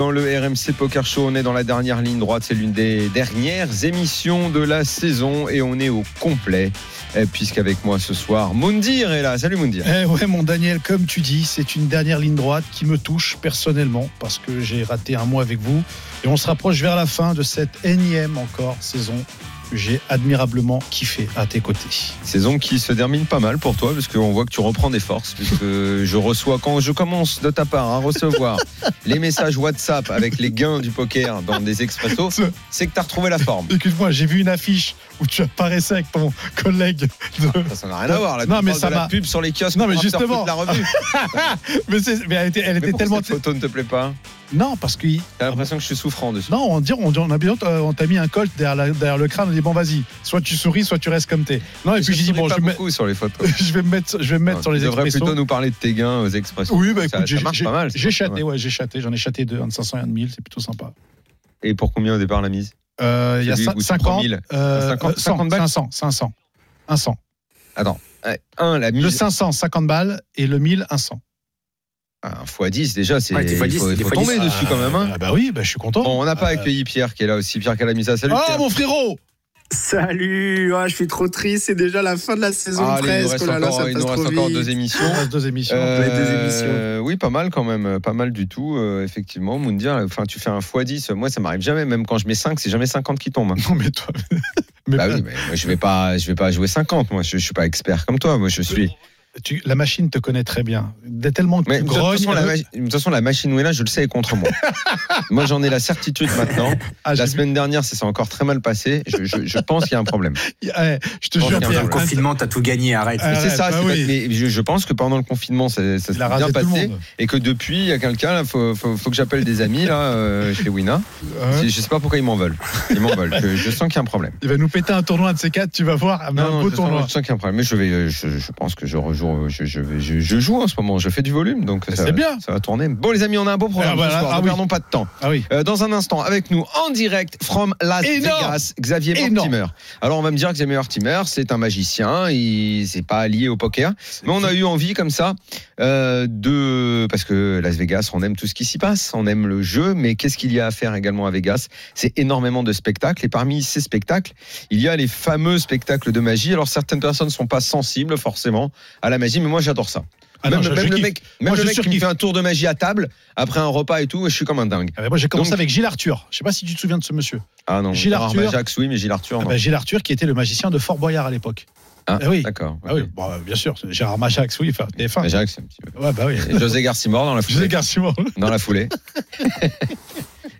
Dans le RMC Poker Show, on est dans la dernière ligne droite. C'est l'une des dernières émissions de la saison et on est au complet. Eh, Puisqu'avec moi ce soir, Moundir est là. Salut Moundir. Eh ouais, mon Daniel, comme tu dis, c'est une dernière ligne droite qui me touche personnellement parce que j'ai raté un mois avec vous et on se rapproche vers la fin de cette énième encore saison j'ai admirablement kiffé à tes côtés. Saison qui se termine pas mal pour toi parce qu'on voit que tu reprends des forces. Puisque je reçois, quand je commence de ta part à recevoir les messages WhatsApp avec les gains du poker dans des expressos, c'est que tu as retrouvé la forme. Excuse-moi, j'ai vu une affiche où tu apparaissais avec ton collègue. de- Ça, ça n'a rien à voir. Là, Non, mais ça m'a- pub sur les kiosques. Non, mais justement. La revue. mais, mais elle était, elle Mais était tellement. cette photo ne te plaît pas? Non, parce que. T'as l'impression que je suis souffrant dessus. Non, on dit, on, dit- on a bien, on t'a mis un colt derrière, la- derrière le crâne. On dit bon, vas-y, soit tu souris, soit tu restes comme t'es. Non, et puis j'ai dit bon, pas je vais, me- beaucoup sur les photos. je vais me mettre, je vais me mettre sur les tu devrais plutôt nous parler de tes gains aux expressions. Oui, bah écoute, j'ai chaté, ouais, j'ai chaté. J'en ai chaté deux, un de 500 et un de 1000, c'est plutôt sympa. Et pour combien au départ la mise? Euh, Il y a Celui cin- où c'est 50, 3000. euh, 50, 100, 50 balles? 500, 500, 100. Attends. Ouais, Un, la mise. Le 500, 50 balles et le 1000, 100. Un x10 déjà, c'est. Ouais, il 10, faut, il tomber 10. dessus quand même. Hein. Ah bah oui, bah, je suis content. Bon, on n'a pas Euh, accueilli Pierre qui est là aussi. Pierre Calamisa. Salut Oh Pierre. mon frérot Salut, ah, je suis trop triste, c'est déjà la fin de la saison Ah, allez, il nous presque. reste Oh là là, encore, ça il passe nous reste encore deux émissions. Reste deux émissions. deux émissions. oui, pas mal quand même, pas mal du tout, euh, effectivement. Moundir, enfin, tu fais un x10, moi ça m'arrive jamais, même quand je mets 5, c'est jamais 50 qui hein. Non mais toi. mais Bah oui, mais moi, je vais pas, je vais pas jouer 50, moi je, je suis pas expert comme toi, moi je suis. Tu- la machine te connaît très bien. Dès tellement que Mais tu de toute, façon, la, elle- machi- de toute façon, la machine où est là, je le sais, est contre moi. moi j'en ai la certitude maintenant. Ah, La vu- semaine dernière, ça s'est encore très mal passé. Je, je- je pense qu'il y a un problème. Eh, je te jure, Dans le un- confinement, t'as tout gagné, arrête. Ah, c'est ouais, ça, bah c'est oui. pas- mais je, je pense que pendant le confinement, ça, ça s'est il a bien passé. Et que depuis, il y a quelqu'un, là, faut, faut, faut que j'appelle des amis, là, euh, chez Wina. Hein Je sais pas pourquoi ils m'en veulent. Ils m'en veulent. Je, je sens qu'il y a un problème. Il va nous péter un tournoi de ces quatre, tu vas voir. Ah, un beau je, sens, tournoi. je sens qu'il y a un problème. Mais je, vais, euh, je, pense que je rejoue. Je, je, vais- je, je joue en ce moment. Je fais du volume. Donc ça, C'est bien. ça va tourner. Bon, les amis, on a un beau programme Ah, soir. Ah ne oui. perdons pas de temps. Ah oui. Euh, dans un instant, avec nous en direct from Las Énorme. Vegas, Xavier Énorme. Mortimer. Alors on va me dire que Xavier Mortimer, c'est un magicien, il c'est pas lié au poker, mais on a eu envie comme ça euh, de parce que Las Vegas, on aime tout ce qui s'y passe, on aime le jeu, mais qu'est-ce qu'il y a à faire également à Vegas? C'est énormément de spectacles et parmi ces spectacles, il y a les fameux spectacles de magie. Alors certaines personnes ne sont pas sensibles forcément à la magie, mais moi j'adore ça. Ah même non, je- même je le mec, même Moi, le je mec qui me fait un tour de magie à table après un repas et tout, je suis comme un dingue. Ah bah, moi, j'ai commencé Donc- avec Gilles Arthur. Je sais pas si tu te souviens de ce monsieur. Ah non, Gilles Arthur. Majax, oui, mais Gilles Arthur, Ah bah, Gilles Arthur, qui était le magicien de Fort Boyard à l'époque. Ah, Ah oui. D'accord. Ah oui, bon, bien sûr, Gérard Majax, oui, enfin, TF1. Majax, c'est un petit peu. Ouais, bah oui. Et José Garcimore dans la José foulée. Garcia. Dans la foulée.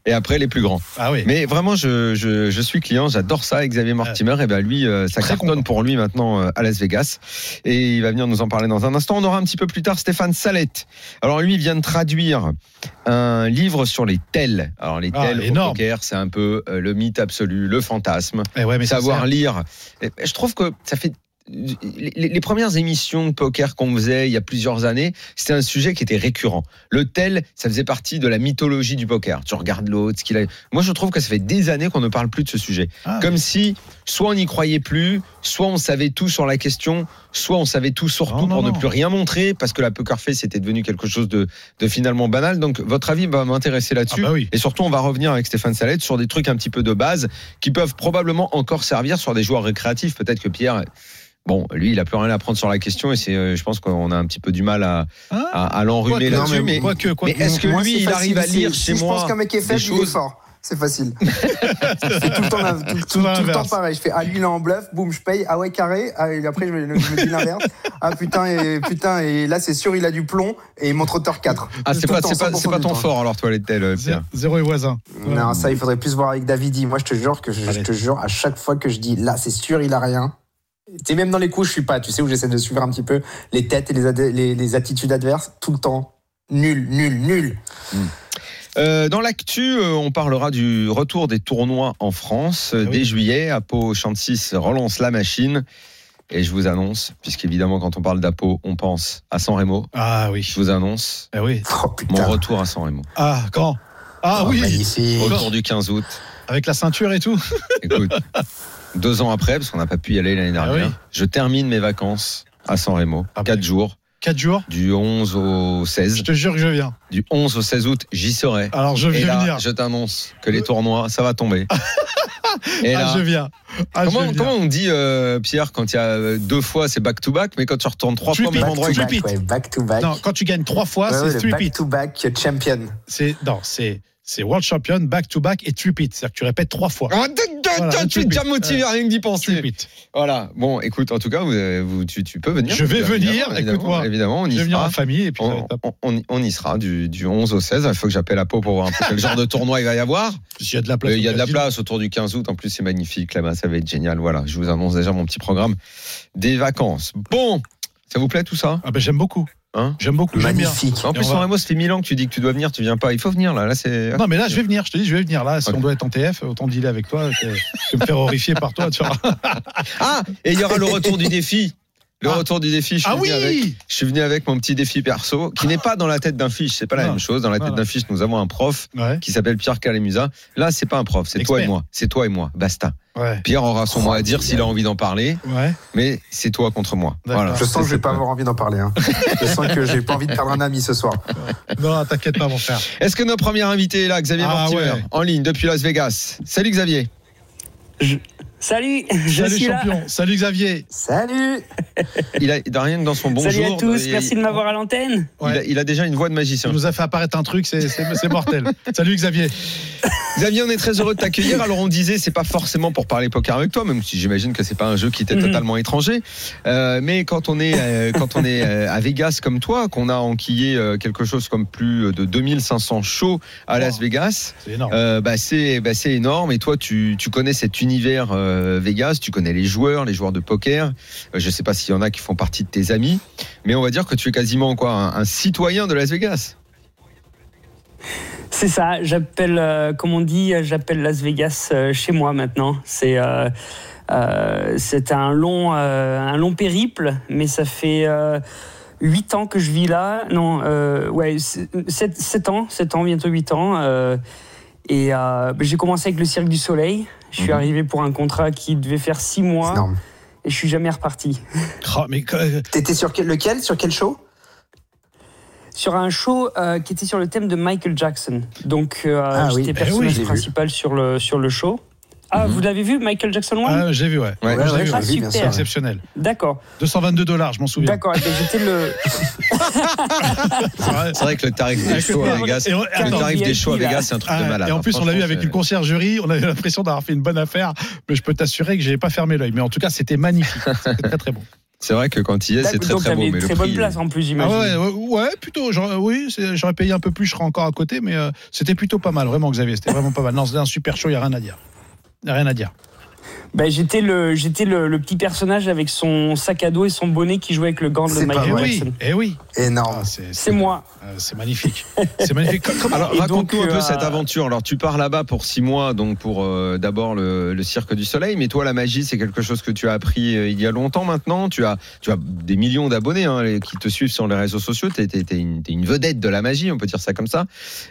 Et après, les plus grands. Ah oui. Mais vraiment, je, je, je suis client, j'adore ça. Xavier Mortimer, et ben lui, euh, ça cartonne pour lui maintenant euh, à Las Vegas. Et il va venir nous en parler dans un instant. On aura un petit peu plus tard Stéphane Salette. Alors lui, il vient de traduire un livre sur les tels. Alors les Ah, tels au poker, c'est un peu euh, le mythe absolu, le fantasme. Eh ouais, mais savoir lire. Et Je trouve que ça fait les, les premières émissions de poker qu'on faisait il y a plusieurs années, c'était un sujet qui était récurrent. Le tel, ça faisait partie de la mythologie du poker. Tu regardes l'autre, ce qu'il a. Moi, je trouve que ça fait des années qu'on ne parle plus de ce sujet. Ah, Comme si soit on n'y croyait plus, soit on savait tout sur la question, soit on savait tout surtout Non, non, pour ne plus rien montrer parce que la poker face était devenu quelque chose de, de finalement banal. Donc, votre avis va m'intéresser là-dessus. Ah bah oui. Et surtout, on va revenir avec Stéphane Salette sur des trucs un petit peu de base qui peuvent probablement encore servir sur des joueurs récréatifs. Peut-être que Pierre, bon, lui, il a plus rien à prendre sur la question et c'est, euh, je pense qu'on a un petit peu du mal à, Ah. à, à l'enrhumer là-dessus. Mais, est-ce que Moi, lui, il facile, arrive à lire si chez je moi pense qu'un mec est faible, il est fort. C'est facile. c'est tout le temps, la- tout, tout- tout le temps l'inverse. pareil. Je fais ah lui il est en bluff, boum, je paye. Ah ouais carré. Ah, et après je me, je me dis l'inverse. Ah putain et putain et là c'est sûr il a du plomb et il montre auteur 4. Ah, c'est pas, le temps, c'est pas, 100% c'est pas du ton temps. fort alors, toi, les tels, euh, Pierre. Zéro et voisin. Non ça il faudrait plus voir avec Davidi. Moi je te jure que je, je te jure à chaque fois que je dis là c'est sûr il a rien. Tu sais même dans les coups je suis pas. Tu sais où j'essaie de suivre un petit peu les têtes et les, adé- les, les attitudes adverses tout le temps. Nul, nul, nul. Euh, dans l'actu, euh, on parlera du retour des tournois en France euh, Ah oui. dès juillet. Apo Chantis relance la machine. Et je vous annonce, puisqu'évidemment, quand on parle d'Apo, on pense à San Remo. Ah oui. Je vous annonce Ah oui. Oh mon retour à San Remo. Ah, quand? Ah Oh, oui. Magnifique. Autour du 15 août. Avec la ceinture et tout. Écoute, deux ans après, parce qu'on n'a pas pu y aller l'année dernière, Ah oui. je termine mes vacances à San Remo, Ah quatre ben. jours, 4 jours. du 11 au 16. Je te jure que je viens. Du 11 au 16 août, j'y serai. Alors je Et vais là, venir. je t'annonce que les tournois, ça va tomber. Et Ah, là, je viens. Ah, je comment, viens. comment on dit, euh, Pierre, quand il y a deux fois, c'est back-to-back, mais quand tu retournes trois fois au même it. endroit, Back to Trip back, it. ouais, back to back. Non, quand tu gagnes trois fois, Ouais, ouais, c'est le three back it. to back champion. C'est non, c'est c'est world champion back to back et three it. C'est-à-dire que tu répètes trois fois. Ah, Voilà, tu es déjà motivé à rien que d'y penser. Voilà. Bon, écoute, en tout cas, vous, euh, vous- tu, tu peux venir. Je vais venir, écoute-moi. Évidemment, on y Je vais venir sera. en famille et puis On, y- on y sera du, du 11 au 16. Il faut que j'appelle la peau pour voir un peu quel genre de tournoi il va y avoir. Il y a de la place. Euh, Il y a de la place autour du 15 août. En plus, c'est magnifique là-bas. Ça va être génial. Voilà, je vous annonce déjà mon petit programme des vacances. Bon, ça vous plaît tout ça? Ah ben j'aime beaucoup. Hein J'aime beaucoup. j'aime bien. Magnifique. En plus, San Remo, ça fait mille ans que tu dis que tu dois venir. Tu viens pas. Il faut venir là. Là, c'est. Non mais là je vais venir. Je te dis je vais venir là. Si on doit être en TF, autant dealer avec toi que, que me faire horrifier par toi. Tu vois. Ah, et il y aura le retour du défi. Le Ah. retour du défi. Je suis Ah venu avec. oui. Je suis venu avec mon petit défi perso, qui n'est pas dans la tête d'un fiche, c'est pas la Non. même chose. Dans la tête Voilà. d'un fiche, nous avons un prof Ouais. qui s'appelle Pierre Calemusa. Là, c'est pas un prof, c'est toi et moi. C'est toi et moi, basta. Ouais. Pierre aura son Oh, mot à dire s'il a envie d'en parler, Ouais. mais c'est toi contre moi. Voilà. Je sens que je vais pas avoir envie d'en parler. hein. Je sens que j'ai pas envie de perdre un ami ce soir. Non t'inquiète pas mon frère. Est-ce que notre premier invité est là, Xavier Ah Mortimer, ouais. en ligne depuis Las Vegas? Salut Xavier. Salut, je Salut suis là. champion. Salut Xavier. Salut Il a, rien que dans son bonjour. Salut à tous, il- merci de m'avoir à l'antenne. Il, a, il a déjà une voix de magicien. Il nous a fait apparaître un truc, c'est mortel. Salut Xavier. Xavier, on est très heureux de t'accueillir. Alors on disait, c'est pas forcément pour parler poker avec toi, même si j'imagine que c'est pas un jeu qui t'est Mhm. totalement étranger. Euh, mais quand on est euh, quand on est euh, à Vegas comme toi, qu'on a enquillé euh, quelque chose comme plus de 2500 shows à Las. Vegas, C'est énorme. euh, bah c'est bah c'est énorme. Et toi, tu, tu connais cet univers euh, Vegas, tu connais les joueurs, les joueurs de poker. Euh, je sais pas s'il y en a qui font partie de tes amis, mais on va dire que tu es quasiment quoi, un, citoyen de Las Vegas. C'est ça, j'appelle, euh, comme on dit, euh, j'appelle Las Vegas euh, chez moi maintenant. C'est euh, euh, un long, euh, un long périple, mais ça fait euh, 8 ans que je vis là. Non, euh, ouais, 7, ans, 7 ans, bientôt 8 ans. euh, et euh, j'ai commencé avec le Cirque du Soleil. Je suis Mhm. arrivé pour un contrat qui devait faire 6 C'est mois et je suis jamais reparti. Oh, mais euh, T'étais sur quel, lequel? Sur quel show? Sur un show euh, qui était sur le thème de Michael Jackson. Donc euh, Ah oui. j'étais Eh personnage oui, principal sur le, sur le show. Ah, Mhm. vous l'avez vu, Michael Jackson One ah, j'ai vu ouais. Ouais. Je ouais, vu, j'ai ouais. vu, super. C'est sûr. exceptionnel. D'accord, 222 dollars, je m'en souviens. d'accord. J'étais le. C'est vrai. Que le tarif des shows le- à Vegas, et le tarif des shows à. Vegas, c'est un truc de Ah, malade. et en plus, on l'a eu Franchement, avec une conciergerie. On avait l'impression d'avoir fait une bonne affaire, mais je peux t'assurer que j'ai pas fermé l'œil. Mais en tout cas, c'était magnifique. C'était très très bon. C'est vrai que quand il y est, c'est très Donc très beau, mais le très prix. bonne place en plus, Ah j'imagine. ouais, ouais, ouais, plutôt. Oui, c'est- j'aurais payé un peu plus, je serais encore à côté, mais euh, c'était plutôt pas mal, vraiment, Xavier. C'était vraiment pas mal. Non, c'était un super show, il n'y a rien à dire. Il n'y a rien à dire. Ben, j'étais le, j'étais le, le petit personnage avec son sac à dos et son bonnet qui jouait avec le gant de Michael Eh vrai. oui, Jackson. eh oui. Énorme. Ah, c'est- C'est moi. euh, C'est magnifique. C'est magnifique. Raconte-nous un peu euh, cette aventure. Alors tu pars là-bas pour six mois, donc pour euh, d'abord le, le cirque du soleil, mais toi la magie c'est quelque chose que tu as appris euh, il y a longtemps maintenant. Tu as tu as des millions d'abonnés hein, les- qui te suivent sur les réseaux sociaux. T'es es, une, t'es une vedette de la magie, on peut dire ça comme ça.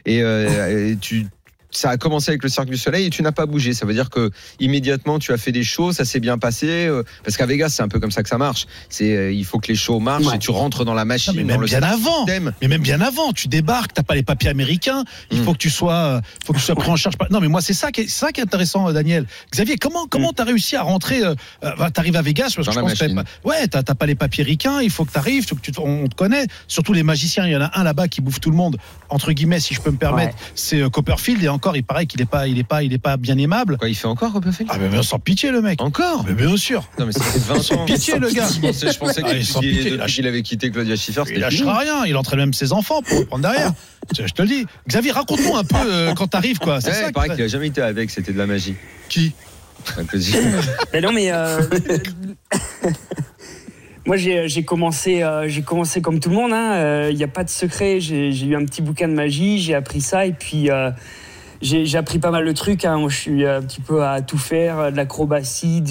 Et, euh, et tu ça a commencé avec le Cirque du Soleil et tu n'as pas bougé. Ça veut dire que immédiatement tu as fait des shows, ça s'est bien passé. euh, parce qu'à Vegas c'est un peu comme ça que ça marche. C'est euh, il faut que les shows marchent Ouais. et tu rentres dans la Non, machine, mais dans même le bien avant. système. Mais même bien avant, tu débarques, t'as pas les papiers américains, il Mm. faut que tu sois, euh, faut que tu sois pris en charge. Non, mais moi c'est ça qui est, ça qui est intéressant, Daniel. Xavier, comment comment t'as réussi à rentrer euh, T'arrives à Vegas parce que je pense que ouais, t'as t'as pas les papiers ricains, il faut que t'arrives, faut que tu, on te connaît. Surtout les magiciens, il y en a un là-bas qui bouffe tout le monde entre guillemets, si je peux me permettre. Ouais. C'est Copperfield et encore, il paraît qu'il est pas, il est pas, il est pas bien aimable. Quoi, il fait encore Copperfield Ah mais, mais sans pitié le mec. Encore Mais bien sûr. Non, mais ça fait 20 ans. Pitié le gars. Je pensais, je pensais Ah, qu'il avait quitté Claudia Schiffer, Il lâchera fini. rien, il entraîne même ses enfants pour reprendre derrière. Je je te le dis. Xavier, raconte-nous un peu euh, quand t'arrives quoi. C'est Ouais, ça il paraît qu'il a jamais été avec, c'était de la magie. qui? Un. Ben non, mais euh, moi j'ai commencé, euh, j'ai commencé comme tout le monde. Il n'y a pas de secret. J'ai j'ai eu un petit bouquin de magie, j'ai appris ça et puis euh, j'ai appris pas mal de trucs. hein. Je suis un petit peu à tout faire, euh, de l'acrobatie,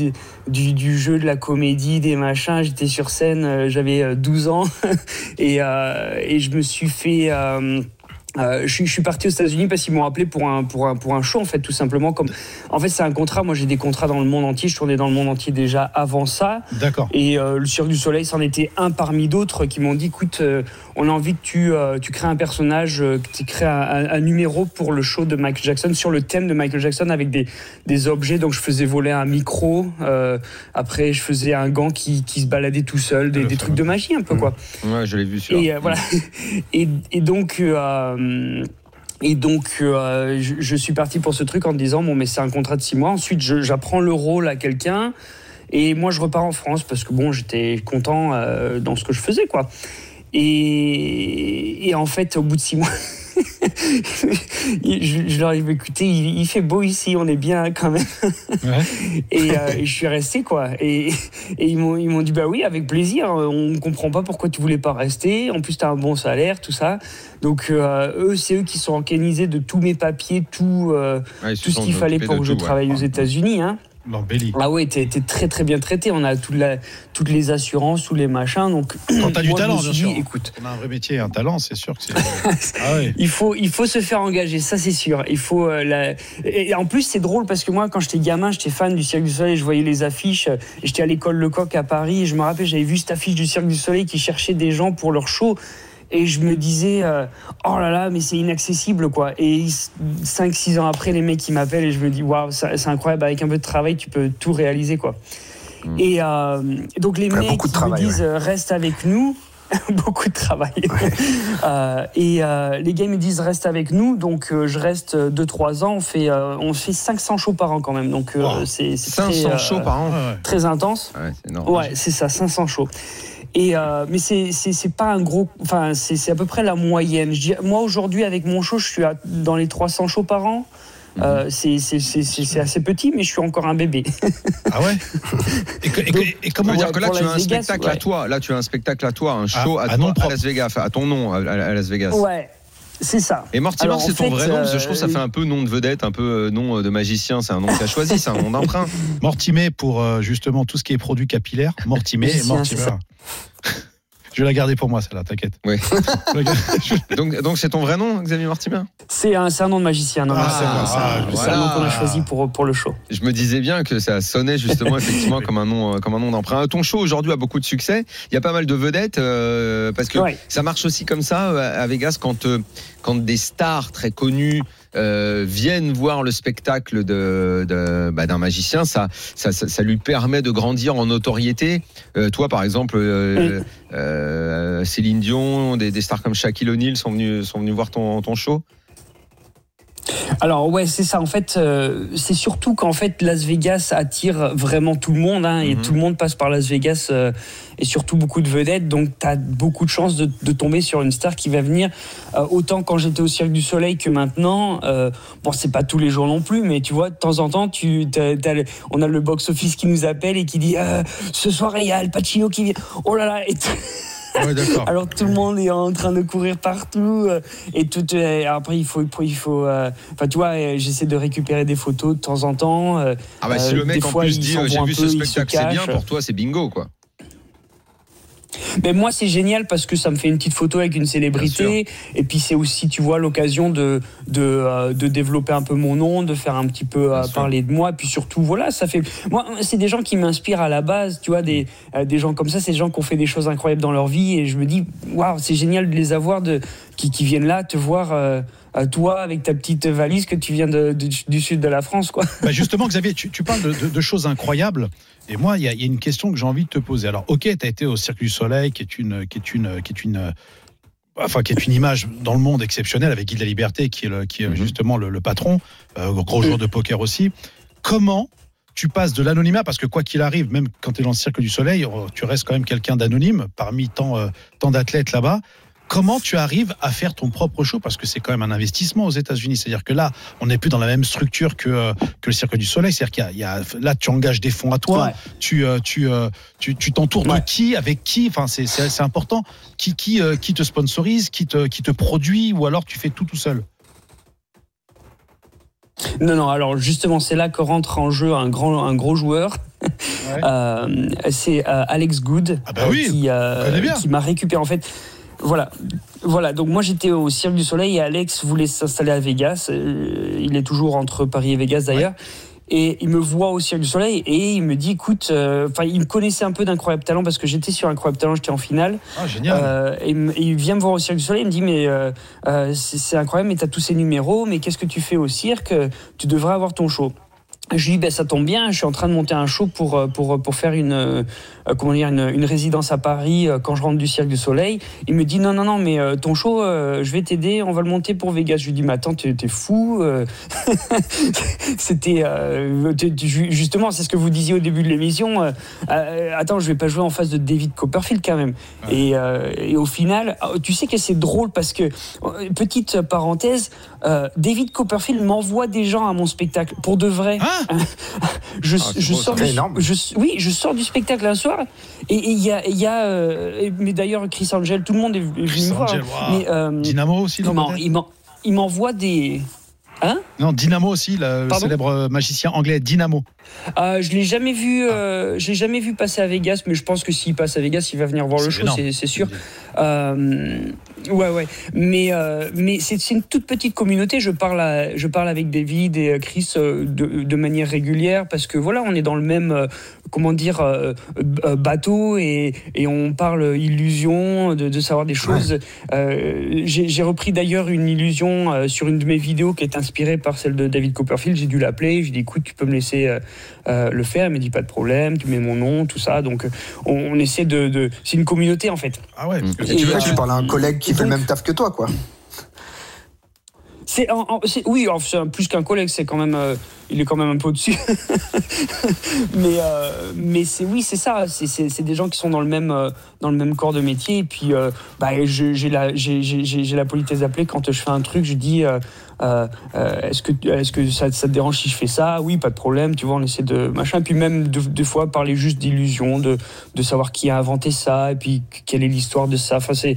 du, jeu, de la comédie, des machins. J'étais sur scène, euh, j'avais euh, 12 ans et, euh, et je me suis fait. euh, euh, je, suis, je suis parti aux États-Unis parce qu'ils m'ont appelé pour un, pour, un, pour un show, en fait, tout simplement. Comme, en fait, c'est un contrat. Moi, j'ai des contrats dans le monde entier. Je tournais dans le monde entier déjà avant ça. D'accord. Et euh, le Cirque du Soleil, c'en était un parmi d'autres qui m'ont dit écoute, euh, on a envie que tu, tu crées un personnage, que tu crées un, un- un numéro pour le show de Michael Jackson sur le thème de Michael Jackson avec des, des objets. Donc, je faisais voler un micro. après, je faisais un gant qui, qui se baladait tout seul, des, trucs de magie un peu, quoi. Ouais, je l'ai vu sur. Et voilà. et, et donc. Euh, et donc, euh, je, suis parti pour ce truc en me disant bon, mais c'est un contrat de six mois. Ensuite, j'apprends le rôle à quelqu'un. Et moi, je repars en France parce que bon, j'étais content euh, dans ce que je faisais, quoi. Et, et en fait, au bout de six mois, je, je leur ai dit écoutez, il, il fait beau ici, on est bien quand même. Ouais. Et, euh, et je suis resté quoi. Et, et ils m'ont ils m'ont dit bah oui avec plaisir. On comprend pas pourquoi tu voulais pas rester. En plus t'as un bon salaire tout ça. Donc euh, eux c'est eux qui sont organisés de tous mes papiers, tout euh, Ouais, tout ce qu'il fallait pour que je tout, ouais. travaille aux États-Unis. Hein. L'embellie. Ah ouais t'es très très bien traité. On a toute la, toutes les assurances, tous les machins. Donc Quand t'as du talent, bien sûr. écoute. On a un vrai métier, un talent, c'est sûr que c'est. ah. Il faut, il faut se faire engager, ça c'est sûr. Il faut euh, la- et en plus c'est drôle parce que moi quand j'étais gamin, j'étais fan du Cirque du Soleil, je voyais les affiches. euh, J'étais à l'école Lecoq à Paris et je me rappelle j'avais vu cette affiche du Cirque du Soleil qui cherchait des gens pour leur show. Et je me disais, euh, oh là là, mais c'est inaccessible quoi. Et 5-6 ans après, les mecs qui m'appellent et je me dis, waouh, c'est incroyable, avec un peu de travail, tu peux tout réaliser quoi. Et euh, donc les Ouais, mecs qui travail, me disent, euh, reste avec nous. beaucoup de travail. Euh, et euh, les gars ils me disent reste avec nous, donc euh, je reste 2-3 ans. On fait, euh, on fait 500 shows par an quand même, donc euh, Wow. c'est c'est 500 très, euh, shows par an. Très intense. Ouais, c'est énorme. Ouais, c'est ça, 500 shows. Et euh, mais c'est pas un gros, enfin c'est c'est à peu près la moyenne. Je dis, moi aujourd'hui avec mon show, je suis à- dans les 300 shows par an. Mhm. Euh, c'est assez petit, mais je suis encore un bébé. Ah ouais et, que- et que- et comment dire que là, tu as Las un Vegas, spectacle à toi. Là, tu as un spectacle à toi, un show À- à, propre. Las Vegas, à ton nom, à, à Las Vegas. Ouais, c'est ça. Et Mortimer, c'est ton fait, vrai nom Parce que je trouve que ça euh, fait un peu nom de vedette, un peu euh, nom euh, de magicien. C'est un nom que tu as choisi, c'est un nom d'emprunt. Mortimer pour euh, justement tout ce qui est produit capillaire. Mortimer, Mortimer. Je vais la garder pour moi, celle-là, t'inquiète. Oui. Donc, donc c'est ton vrai nom, Xavier Mortimer C'est un, c'est un nom de magicien. Non, Ah, c'est un- voilà. nom qu'on a choisi pour, pour le show. Je me disais bien que ça sonnait justement effectivement comme un nom, euh, comme un nom d'emprunt. Ton show aujourd'hui a beaucoup de succès. Il y a pas mal de vedettes euh, parce que Ouais. ça marche aussi comme ça euh, à Vegas quand euh, quand des stars très connues euh, viennent voir le spectacle de, de- bah, d'un magicien, ça, ça, ça, ça lui permet de grandir en notoriété. Euh, toi, par exemple, euh, euh, Céline Dion, des, des stars comme Shaquille O'Neal sont venus sont venus voir ton, ton show? Alors ouais, c'est ça. En fait, euh, c'est surtout qu'en fait Las Vegas attire vraiment tout le monde hein, et Mhm. tout le monde passe par Las Vegas euh, et surtout beaucoup de vedettes. Donc tu as beaucoup de chances de, de tomber sur une star qui va venir. Euh, autant quand j'étais au Cirque du Soleil que maintenant. Euh, bon, c'est pas tous les jours non plus, mais tu vois, de temps en temps, tu, t'as- t'as le- on a le box office qui nous appelle et qui dit euh, ce soir il y a Al Pacino qui vient. Oh là là. Et Ouais, alors tout le monde est en train de courir partout euh, et tout euh, après il faut il faut euh, enfin tu vois j'essaie de récupérer des photos de temps en temps Ah bah si le mec en fois, plus dit j'ai vu ce spectacle, c'est bien pour toi, c'est bingo quoi. Mais moi c'est génial parce que ça me fait une petite photo avec une célébrité. et puis c'est aussi tu vois l'occasion de de, euh, de développer un peu mon nom de faire un petit peu euh, parler de moi. Puis surtout voilà ça fait moi c'est des gens qui m'inspirent à la base tu vois des euh, des gens comme ça. C'est des gens qui ont fait des choses incroyables dans leur vie. Et je me dis waouh c'est génial de les avoir de qui, qui viennent là te voir toi avec ta petite valise que tu viens de- de- du sud de la France quoi Bah justement, Xavier, tu, tu parles de, choses incroyables. Et moi, il y, a il y a une question que j'ai envie de te poser. Alors, ok, tu as été au Cirque du Soleil, qui est une, qui est une, qui est une, enfin, qui est une image dans le monde exceptionnelle avec Guy de la Liberté, qui est, le- qui est Mhm. justement le, le patron, euh, gros joueur de poker aussi. Comment tu passes de l'anonymat, parce que quoi qu'il arrive, même quand tu es dans le Cirque du Soleil, euh, tu restes quand même quelqu'un d'anonyme parmi tant, euh, tant d'athlètes là-bas. Comment tu arrives à faire ton propre show? Parce que c'est quand même un investissement aux États-Unis. C'est-à-dire que là, on n'est plus dans la même structure que, euh, que le Cirque du Soleil. C'est-à-dire qu'il y a, il y a- là, tu engages des fonds à toi. Ouais. Tu, euh, tu, euh, tu, tu t'entoures de qui, avec qui? Enfin, c'est, important. Qui, qui, qui te sponsorise, qui te, qui te produit, ou alors tu fais tout tout seul? Non, non, alors justement, c'est là que rentre en jeu un, grand, un gros joueur. Euh, c'est euh, Alex Good Ah bah oui, qui, euh, qui m'a récupéré. En fait, Voilà. Voilà, donc moi j'étais au Cirque du Soleil et Alex voulait s'installer à Vegas. Euh, il est toujours entre Paris et Vegas d'ailleurs. Et il me voit au Cirque du Soleil et il me dit écoute, euh, enfin il me connaissait un peu d'Incroyable Talent parce que j'étais sur Incroyable Talent, j'étais en finale. Ah, génial. Euh, et, il me- et il vient me voir au Cirque du Soleil, il me dit mais euh, c'est incroyable, mais t'as tous ces numéros, mais qu'est-ce que tu fais au cirque? Tu devrais avoir ton show. Je lui dis ben ça tombe bien, je suis en train de monter un show pour pour pour faire une comment dire une, une résidence à Paris euh, quand je rentre du Cirque du Soleil. Il me dit non non non mais euh, ton show euh, je vais t'aider, on va le monter pour Vegas. Je lui dis mais attends t'es t'es fou. euh. C'était euh, justement c'est ce que vous disiez au début de l'émission. euh, euh, attends je vais pas jouer en face de David Copperfield quand même. Et, euh, et au final ah, tu sais que c'est drôle parce que euh, petite parenthèse euh, David Copperfield m'envoie des gens à mon spectacle pour de vrai. Ah Je, Ah, je sors du, je- oui, je sors du spectacle un soir et et il y a, il y a euh, mais d'ailleurs Chris Angel, tout le monde est venu Chris me voir. Angel. Mais euh, Dynamo aussi, il non il m'en- il m'envoie des. Hein Non, Dynamo aussi, le Pardon célèbre magicien anglais Dynamo. Euh, Je l'ai jamais vu, euh, je l'ai jamais vu passer à Vegas, mais je pense que s'il passe à Vegas, il va venir voir le show, c'est sûr. Euh, ouais, ouais. Mais, euh, mais c'est une toute petite communauté. Je parle, à- je parle avec David et euh, Chris de, de manière régulière parce que voilà, on est dans le même, comment dire, bateau et, et on parle illusion, de, de savoir des choses. Euh, J'ai repris d'ailleurs une illusion sur une de mes vidéos qui est inspirée par celle de David Copperfield. J'ai dû l'appeler. J'ai dit, écoute, tu peux me laisser euh, le faire. Il m'a dit, pas de problème. Tu mets mon nom, tout ça. Donc, on, on essaie de. de- C'est une communauté en fait. Ah ouais, parce que Et, tu, euh, tu parles à un collègue qui fait le même taf que toi, quoi. C'est, en- en- c'est- oui, c'est plus qu'un collègue, c'est quand même, euh, il est quand même un peu au-dessus. mais euh, mais c'est oui, c'est ça. C'est, c'est- c'est des gens qui sont dans le même euh, dans le même corps de métier. Et puis, euh, bah, je- j'ai la j'ai, j'ai- j'ai- j'ai la politesse d'appeler quand je fais un truc. Je dis, est-ce que est-ce que ça, ça te dérange si je fais ça? Oui, pas de problème. Tu vois, on essaie de machin. Puis même de- des fois parler juste d'illusion, de de savoir qui a inventé ça et puis quelle est l'histoire de ça. Enfin, c'est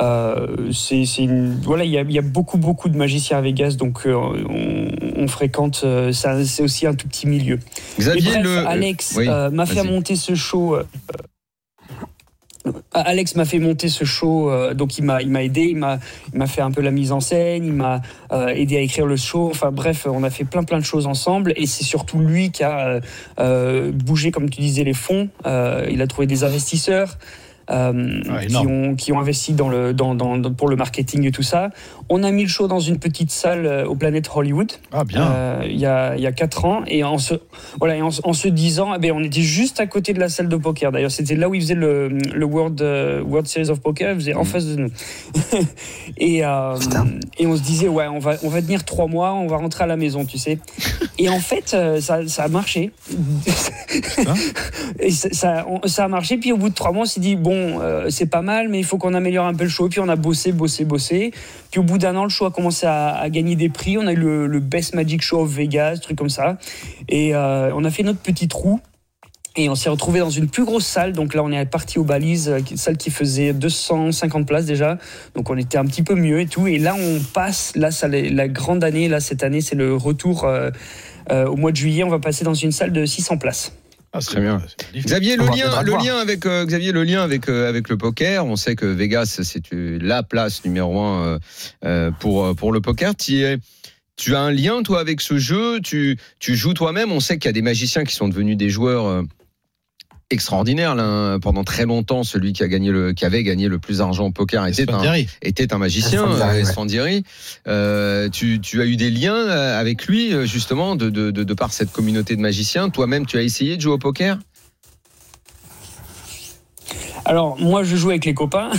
euh, c'est une- voilà, il y a, il y a beaucoup beaucoup de magiciens à Vegas, donc euh, on, on fréquente. euh, c'est aussi un tout petit milieu. Et Xavier bref, le Alex oui, euh, m'a fait monter ce show. Alex m'a fait monter ce show, euh, donc il m'a il m'a aidé, il m'a il m'a fait un peu la mise en scène, il m'a euh, aidé à écrire le show. Enfin bref, on a fait plein plein de choses ensemble et c'est surtout lui qui a euh, bougé, comme tu disais, les fonds. Il a trouvé des investisseurs. Euh, Ah, qui, ont, qui ont investi dans le, dans, dans- dans- pour le marketing et tout ça. On a mis le show dans une petite salle euh, au Planète Hollywood Ah bien. euh, il y, a, il y a 4 ans et en se, voilà, et en, se- en se disant, eh ben, on était juste à côté de la salle de poker. D'ailleurs, c'était là où ils faisaient le, le World, World Series of Poker, ils faisaient en face de nous. et, on se disait, ouais, on va, on va tenir 3 mois, on va rentrer à la maison, tu sais. Et en fait, ça, ça a marché. et ça, ça, on- ça a marché. Puis au bout de 3 mois, on s'est dit, bon, euh, c'est pas mal, mais il faut qu'on améliore un peu le show. Puis on a bossé, bossé, bossé. Puis au bout d'un an, le show a commencé à, gagner des prix. On a eu le, Best Magic Show of Vegas, truc comme ça. Et euh, on a fait notre petit trou. Et on s'est retrouvé dans une plus grosse salle. Donc là, on est parti aux balises, euh, salle qui faisait 250 places déjà. Donc on était un petit peu mieux et tout. Et là, on passe. Là, ça, la grande année, là, cette année, c'est le retour. au mois de juillet, on va passer dans une salle de 600 places. Ah, c'est- Très bien. magnifique. Xavier, le lien, le avec euh, Xavier, le lien avec euh, avec le poker. On sait que Vegas, c'est euh, la place numéro un euh, euh, pour euh, pour le poker. Tu es tu as un lien toi avec ce jeu? Tu tu joues toi-même? On sait qu'il y a des magiciens qui sont devenus des joueurs. Là, hein. pendant très longtemps celui qui a gagné le qui avait gagné le plus d'argent au poker était un, Spandiari. était un magicien, euh. Euh, tu, tu as eu des liens euh, avec lui, justement, de, de, de, de par cette communauté de magiciens. Toi-même, tu as essayé de jouer au poker? Alors, moi, je joue avec les copains.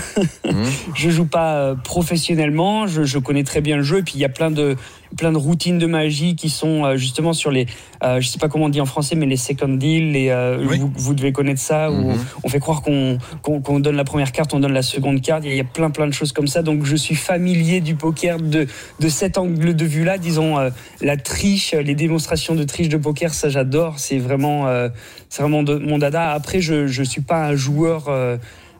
Mhm. je joue pas professionnellement. Je, je connais très bien le jeu. Et puis, il y a plein de, plein de routines de magie qui sont euh, justement sur les. euh, je sais pas comment on dit en français, mais les second deals. Les, euh, Oui. vous, vous devez connaître ça. Où Mhm. on fait croire qu'on donne la première carte, on donne la seconde carte. Il y a- plein, plein de choses comme ça. Donc, je suis familier du poker de, de cet angle de vue-là. Disons, la triche, les démonstrations de triche de poker, ça, j'adore. C'est vraiment, c'est vraiment de- mon dada. Après, je, je suis pas un joueur.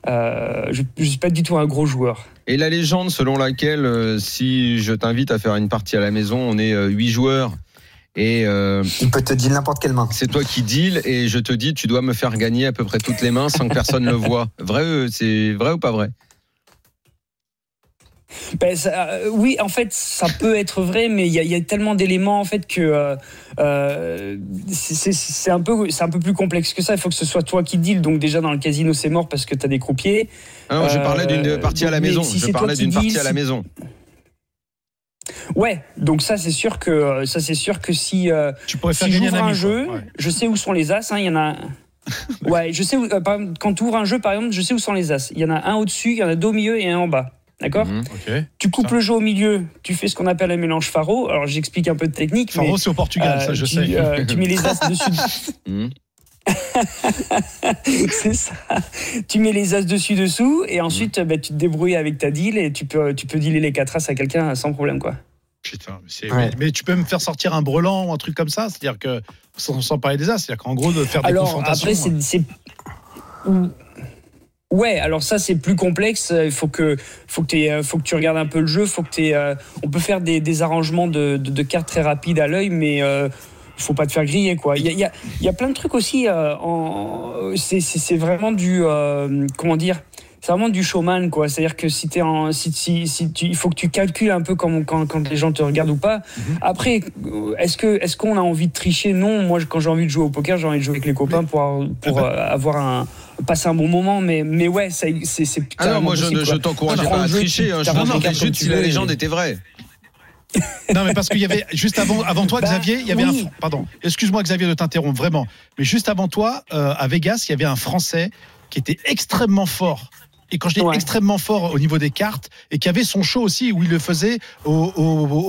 euh, je, je suis pas du tout un gros joueur. Et la légende selon laquelle, euh, si je t'invite à faire une partie à la maison, on est euh, huit joueurs et euh, Il peut te dire n'importe quelle main. c'est toi qui deal et je te dis tu dois me faire gagner à peu près toutes les mains sans que personne le voie. Vrai, euh, c'est vrai ou pas vrai? Ben, ça, euh, oui, en fait, ça peut être vrai, mais il y, a- il y a tellement d'éléments en fait que euh, euh, c'est- un peu, c'est un peu plus complexe que ça. Il faut que ce soit toi qui deal. Donc déjà dans le casino, c'est mort parce que tu as des croupiers. Ah non, je parlais d'une partie à la mais maison. si je c'est toi parlais qui d'une partie à la maison. Ouais, donc ça c'est sûr que ça c'est sûr que si euh, Tu si un j'ouvre un jeu. Ouais. je sais où sont les as. hein, Il y en a. Ouais, je sais où. euh, par exemple, quand tu ouvres un jeu, par exemple, je sais où sont les as. Il y en a un au-dessus, il y en a deux au milieu et un en bas. D'accord Mhm. Tu coupes Ça. le jeu au milieu, tu fais ce qu'on appelle un mélange faro. Alors j'explique un peu de technique. Faro, c'est au Portugal, euh, ça, je tu, sais. euh, tu mets les as dessus. Mhm. c'est ça. Tu mets les as dessus dessous et ensuite bah, tu te débrouilles avec ta deal et tu peux tu peux dealer les quatre as à quelqu'un sans problème quoi. Putain, mais, Ouais. tu peux me faire sortir un brelan ou un truc comme ça C'est-à-dire que, sans, sans parler des as, c'est-à-dire qu'en gros, de faire des Alors confrontations. après c'est c'est- Ouais, alors ça c'est plus complexe. Il faut que, faut que, euh, faut que tu regardes un peu le jeu. Faut que t'aies, euh, on peut faire des, des arrangements de, de- de cartes très rapides à l'œil, mais euh, faut pas te faire griller quoi. Il y a, y y a plein de trucs aussi. euh, c'est vraiment du, euh, comment dire, c'est vraiment du showman quoi. C'est-à-dire que si t'es en, si, si, si tu, il faut que tu calcules un peu quand, quand, quand les gens te regardent ou pas. Après, euh, est-ce que, est-ce qu'on a envie de tricher? Non. Moi, quand j'ai envie de jouer au poker, j'ai envie de jouer avec les copains pour, pour euh, avoir un passer un bon moment, mais mais ouais c'est c'est Ah moi je, possible, je t'encourageais Tu pas à tricher. hein, Je cartes juste si la légende était vraie. Non, mais parce qu'il y avait juste avant, avant toi, Bah, Xavier, il y avait oui. un. Pardon, excuse-moi, Xavier, de t'interrompre, vraiment. Mais juste avant toi, euh, à Vegas, il y avait un Français qui était extrêmement fort. Et quand je dis Ouais. extrêmement fort au niveau des cartes, et qui avait son show aussi où il le faisait au, au,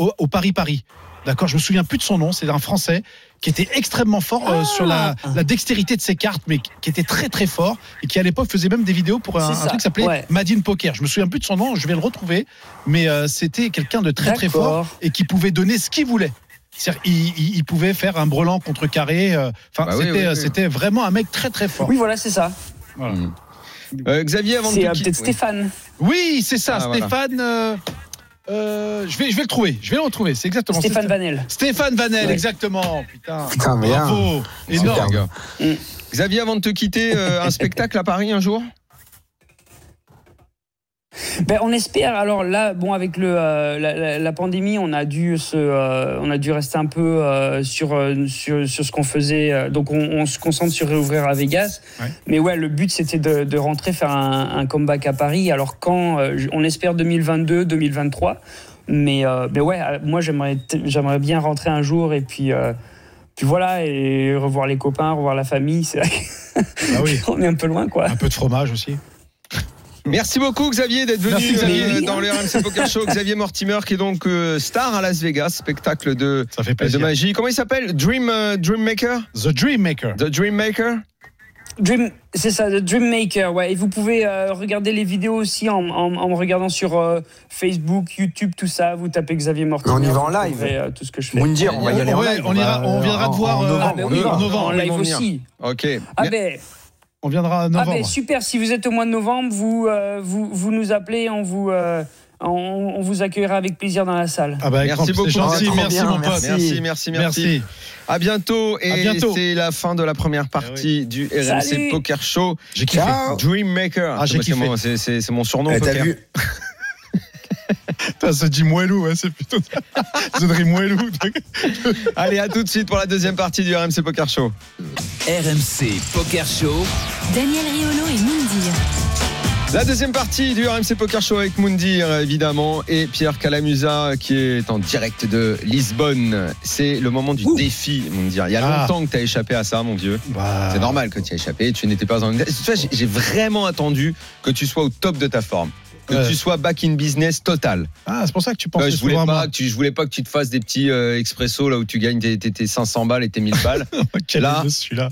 au- au Paris-Paris. D'accord, je me souviens plus de son nom, c'est un Français qui était extrêmement fort euh, Ah. sur la, la dextérité de ses cartes, mais qui était très très fort et qui à l'époque faisait même des vidéos pour un, truc qui s'appelait ouais. Madine Poker. Je me souviens plus de son nom, je vais le retrouver, mais euh, c'était quelqu'un de très très fort et qui pouvait donner ce qu'il voulait. C'est-à-dire, il, il- il pouvait faire un brelan contre carré. euh, Enfin, Bah c'était, oui, oui. c'était vraiment un mec très très fort. Oui, voilà, c'est ça. Voilà. Euh, Xavier, avant de C'est te euh, quitter- peut-être Stéphane. Oui, c'est ça, Ah, voilà. Stéphane. euh, euh, je vais, je vais le trouver. Je vais le retrouver. C'est exactement. Stéphane Vanel. Stéphane Vanel, Ouais. exactement. Putain. Putain, mais. Bravo. Énorme. Mm. Xavier, avant de te quitter, euh, un spectacle à Paris un jour? Ben, on espère. Alors là, bon, avec le, euh, la, la- la pandémie, on a dû se, euh, on a dû rester un peu euh, sur, sur, sur ce qu'on faisait. Donc, on, on se concentre sur réouvrir à Vegas. Ouais. Mais ouais, le but, c'était de, de rentrer, faire un, un comeback à Paris. Alors, quand on espère 2022, 2023. Mais, mais ouais, moi, j'aimerais, bien rentrer un jour et puis. puis voilà, et revoir les copains, revoir la famille, c'est vrai Ah oui. qu'on est un peu loin, quoi. Un peu de fromage aussi. Merci beaucoup Xavier d'être venu Merci, Xavier. dans le RMC Poker Show. Xavier Mortimer qui est donc euh, star à Las Vegas, spectacle de, Ça fait de plaisir. magie. Comment il s'appelle? Dream euh, Dream Maker The Dream Maker. The Dream Maker Dream, c'est ça, The Dream Maker, ouais. Et vous pouvez euh, regarder les vidéos aussi en, en, en me regardant sur euh, Facebook, YouTube, tout ça. Vous tapez Xavier Mortimer. On y va en live. euh, tout ce que je fais. On va y aller en live. on ira- va, on viendra te voir, en novembre. En novembre. live aussi. Ok. Ah ben, On viendra en ah novembre. ben super, si vous êtes au mois de novembre, vous, euh, vous, vous nous appelez, on vous, euh, on, on vous accueillera avec plaisir dans la salle. Ah bah, Merci beaucoup. gentil, merci bien, mon pote. merci. Merci, merci, merci. Merci. À bientôt. Et À bientôt. c'est la fin de la première partie du RMC Salut. Poker Show. J'ai kiffé. Dream Maker. Ah, j'ai C'est kiffé. mon- C'est c'est- c'est mon surnom. Eh, poker. ça dit moelleux, ouais, c'est plutôt. The Dream moelleux. Allez, à tout de suite pour la deuxième partie du RMC Poker Show. RMC Poker Show. Daniel Riolo et Moundir. La deuxième partie du RMC Poker Show avec Moundir, évidemment, et Pierre Calamusa qui est en direct de Lisbonne. C'est le moment du défi, Moundir. Il y a Ah. longtemps que tu as échappé à ça, mon Dieu. Bah, C'est normal que tu aies échappé. Tu n'étais pas en. J'ai vraiment attendu que tu sois au top de ta forme. Que Ouais. tu sois back in business total. Ah, c'est pour ça que tu penses je voulais pas que tu, je voulais pas que tu te fasses des petits euh, expressos là où tu gagnes tes, tes- tes 500 balles et tes 1000 balles. Quel Là.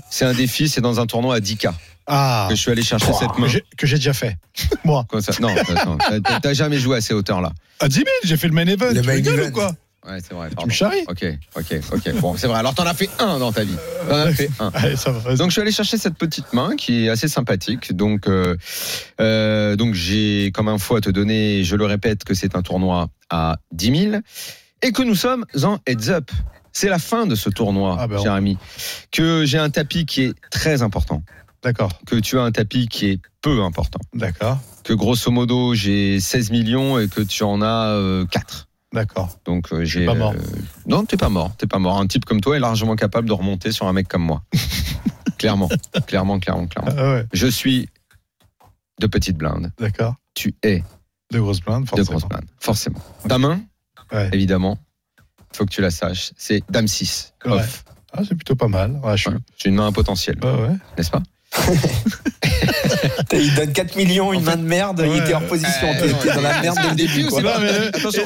C'est un défi, c'est dans un tournoi à 10K Ah, que je suis allé chercher cette main. que j'ai- déjà fait. Moi, Comme ça. Non, t'as- jamais joué à ces hauteurs-là. à 10 000, j'ai fait le main event. Le tu main rigoles event. ou quoi Ouais, c'est vrai. Tu pardon. me charries Ok, ok, ok. Bon, c'est vrai. Alors, t'en as fait un dans ta vie. T'en as fait un. Allez, ça va. vas-y. Donc je suis allé chercher cette petite main qui est assez sympathique. Donc euh, euh, donc j'ai comme info à te donner, je le répète, que c'est un tournoi à 10 000 et que nous sommes en heads up. C'est la fin de ce tournoi, Ah ben, cher ami. Que j'ai un tapis qui est très important. D'accord, que tu as un tapis qui est peu important. d'accord, Que grosso modo, j'ai 16 millions et que tu en as euh, 4. D'accord. Donc euh, j'ai. pas mort. Non, t'es pas mort. T'es pas mort. Un type comme toi est largement capable de remonter sur un mec comme moi. clairement, clairement, clairement, clairement. Ah ouais, Je suis de petite blinde. d'accord. Tu es De grosses blindes, de forcément. grosse blinde. Forcément. Ta main, Ouais. évidemment, faut que tu la saches. C'est Dame 6. Ouais. Off. Ah, c'est plutôt pas mal. Ouais. C'est une main à potentiel, Ouais, ouais. n'est-ce pas Il donne 4 millions, une main de merde, il était hors position. Euh, T'es t'es dans la merde dès le début. quoi. C'est pas- Non, mais- attention,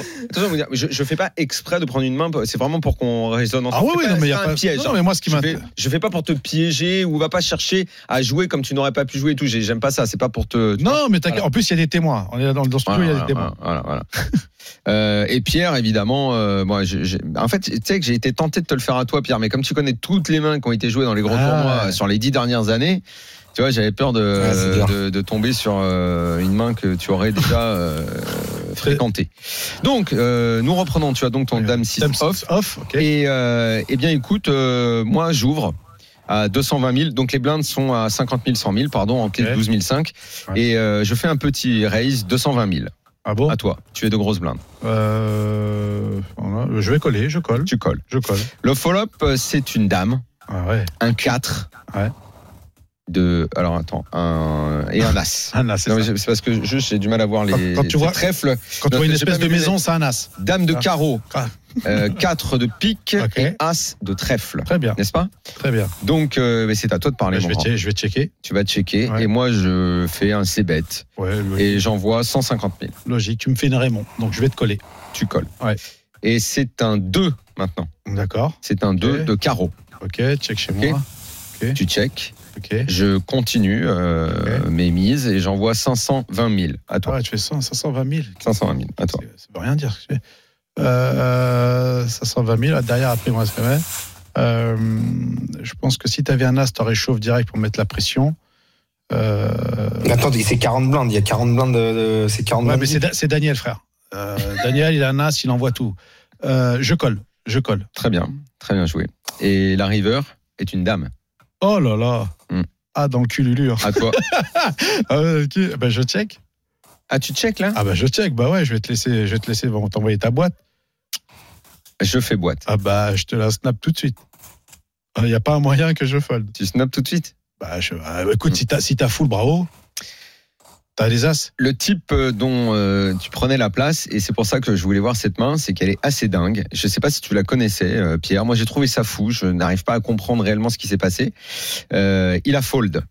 je, je fais pas exprès de prendre une main. C'est vraiment pour qu'on résonne. Ah oui, non, mais il y a pas un piège. Non, hein. mais moi, ce qui Je fais, je fais pas pour te piéger ou va pas chercher à jouer comme tu n'aurais pas pu jouer et tout. J'ai- J'aime pas ça. C'est pas pour te. Non, mais. En plus, il y a des témoins. On est dans, dans ce studio, il y a des témoins. voilà, voilà, voilà. Euh, et Pierre, évidemment, euh, moi, en fait, tu sais que j'ai été tenté de te le faire à toi, Pierre, mais comme tu connais toutes les mains qui ont été jouées dans les gros Ah, tournois ouais. euh, sur les dix dernières années, tu vois, j'avais peur de, Ouais, dur. de, de tomber sur euh, une main que tu aurais déjà euh, fréquentée. Donc, euh, nous reprenons, tu as donc ton Dame 6 Dame off. off, ok. Et euh, eh bien, écoute, euh, moi, j'ouvre à 220 000. Donc, les blindes sont à 50 000, 100 000, pardon, en clé de Ok. 12 500. Ouais. Et euh, je fais un petit raise 220 000. Ah bon? À toi, tu es de grosses blindes. Euh. Je vais coller, je colle. Tu colles. Je colle. Le follow-up, euh, c'est une dame, Ah ouais. un 4. Ouais. De, alors attends, un, et un as. Un as, c'est Non, mais ça. j'ai- c'est parce que juste j'ai du mal à voir les, Quand- quand tu vois- trèfles. Quand tu vois une espèce de maison, c'est un as. Dame de Ah. carreau, Ah. euh, 4 de pique et as de trèfle. Très bien, N'est-ce pas? Très bien. Donc euh, c'est à toi de parler. je, mon vais je vais checker. Tu vas checker Ouais. et moi je fais un c-bet Ouais, et j'envoie 150 000. logique. Tu me fais une Raymond, donc je vais te coller. Tu colles. Ouais. Et c'est un 2 maintenant. D'accord. C'est un 2 Ok. de carreau. Ok, check chez moi. Tu check. Ok. Je continue euh, Ok. mes mises et j'envoie 520 000 à Ah toi. ouais, tu fais 100, 520 000. 520 000 à toi. Ça veut rien dire. ce que je fais. Euh, 520 000. Derrière, après, moi, c'est vrai. Euh, je pense que si tu avais un as, tu aurais chauffe direct pour mettre la pression. Euh, Attends, c'est 40 blindes. Il y a 40 blindes. de- de- C'est 40 ouais, blindes. mais c'est Da- Daniel, frère. Euh, Daniel, il a un as, il envoie tout. Euh, je colle. Je colle. Très bien, très bien joué. Et la river est une dame. Oh là là. Hmm. Ah, dans le cululure. À toi. Ah, ouais, ok. Ben, je check. ah, tu check là? Ah, bah, je check. Bah, ouais, je vais te laisser, je vais te laisser bon, t'envoyer ta boîte. Je fais boîte. Ah, bah, je te la snap tout de suite. Il n'y a pas un moyen que je fold. Tu snaps tout de suite? Bah, je- ah, écoute, si t'as si t'as full, bravo. T'as les as Le type euh, dont euh, tu prenais la place, et c'est pour ça que je voulais voir cette main, c'est qu'elle est assez dingue. Je sais pas si tu la connaissais, euh, Pierre. Moi, j'ai trouvé ça fou. Je n'arrive pas à comprendre réellement ce qui s'est passé. Euh, il a fold.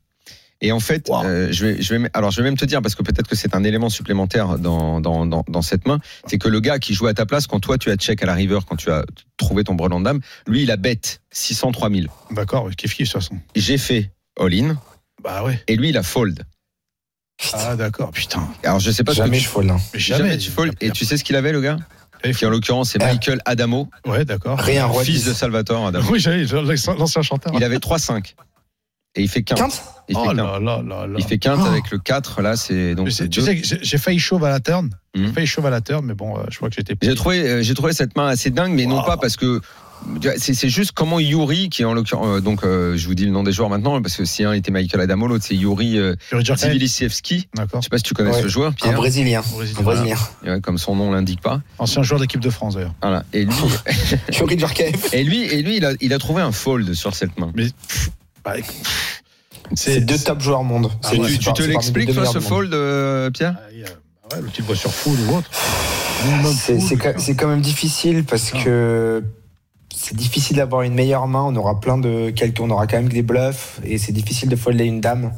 Et en fait, Wow. euh, je vais, je vais, alors je vais même te dire parce que peut-être que c'est un élément supplémentaire dans, dans, dans, dans cette main, c'est que le gars qui jouait à ta place quand toi tu as check à la river, quand tu as trouvé ton brelan de dame, lui il a bet 603 000. D'accord, kiff kiff de toute façon? J'ai fait all in Bah ouais. et lui il a fold. Ah d'accord, putain. Alors je sais pas Jamais hein. Mais tu, jamais, jamais. tu. Et tu sais ce qu'il avait le gars? Qui en l'occurrence c'est Ah. Michael Adamo, Ouais, d'accord. Rien, roi fils 10. de Salvatore Adamo. Oui, j'allais, l'ancien chanteur. Il avait 3-5 et il fait 15. Quinte Il fait Oh 15. là là là là. Il fait 15 Oh. avec le 4 là, c'est donc Tu sais, j'ai- failli chauve à la turn. J'ai Mhm. failli chauve à la turn, mais bon, euh, je crois que j'étais. J'ai trouvé, euh, j'ai trouvé cette main assez dingue, mais non pas parce que c'est juste comment Yuri, qui est en l'occurrence, euh, donc euh, je vous dis le nom des joueurs maintenant, parce que si un était Michael Adamo, l'autre c'est Yuri euh. D'accord. Je sais pas si tu connais Ouais. ce joueur, Un Pierre, Brésilien. Brésilien. Un Brésilien. Ouais, comme son nom l'indique pas. Ancien joueur d'équipe de France d'ailleurs. Voilà. Et lui, Yuri et lui, et lui, il a, il a trouvé un fold sur cette main. Mais bah, C'est deux top joueurs monde. Ah ouais, tu tu par- te l'expliques ce fold, euh, Pierre ah, il y a- bah ouais, le type voit sur full ou autre. C'est quand, quand même difficile parce Ah. que c'est difficile d'avoir une meilleure main. On aura plein de quelques, on aura quand même des bluffs et c'est difficile de folder une dame.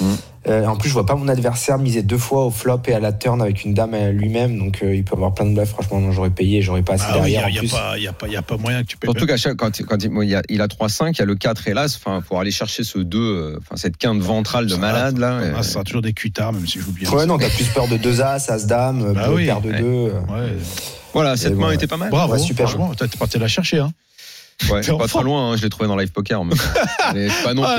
Mm. Euh, en plus, je vois pas mon adversaire miser deux fois au flop et à la turn avec une dame lui-même, donc euh, il peut avoir plein de bluffs. Franchement, non, j'aurais payé, j'aurais pas assez Ah oui, il derrière. n'y a, pas- a, a moyen que tu payes. Surtout qu'à chaque, quand, quand il, bon, il y a, il a 3-5, il y a le 4 et l'As, enfin, pour aller chercher ce 2, euh, enfin, cette quinte ventrale de Ça malade, va, là. Ça sera toujours des cuitards, même si bien. Ouais, non, t'as plus peur de deux as, as dame, Bah oui, paire de ouais. deux. euh. Ouais. Voilà, cette Et main ouais. était pas mal. Bravo, Ouais, super. franchement, t'es parti la chercher. Hein. Ouais, pas trop loin, hein, je l'ai trouvé dans Live Poker. Mais pas non Ah,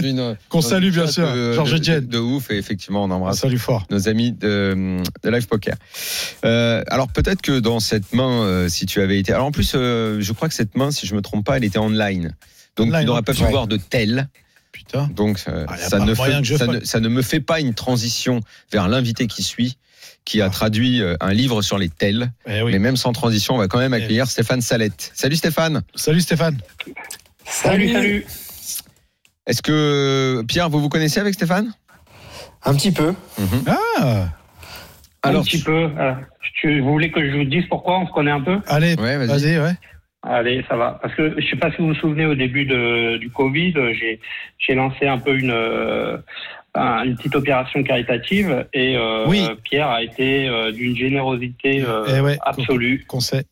plus une- Qu'on salue, bien sûr, Georges Etienne. de, ouf, et effectivement, on Ah, embrasse fort. nos amis de, de Live Poker. Euh, alors peut-être que dans cette main, euh, si tu avais été... Alors en plus, euh, je crois que cette main, si je me trompe pas, elle était online. Donc Online, tu n'aurais pas pu ouais. voir de tel. Putain. Donc, euh, Ah, ça, fait- ne, ça ne me fait pas une transition vers l'invité qui suit, qui a traduit euh, un livre sur les tels. Eh oui. Mais même sans transition, on va quand même Eh accueillir Stéphane Salette. Salut Stéphane. Salut Stéphane. Salut, salut. Est-ce que Pierre, vous vous connaissez avec Stéphane? Un petit peu. Ah, Alors, un petit peu. euh, tu, vous voulez que je vous dise pourquoi on se connaît un peu? Allez, Ouais, vas-y. ouais. Allez, ça va. Parce que je sais pas si vous vous souvenez au début de, du Covid, j'ai j'ai lancé un peu une euh, un- une petite opération caritative et euh, Oui. Pierre a été euh, d'une générosité euh, Eh ouais, absolue, Conseil.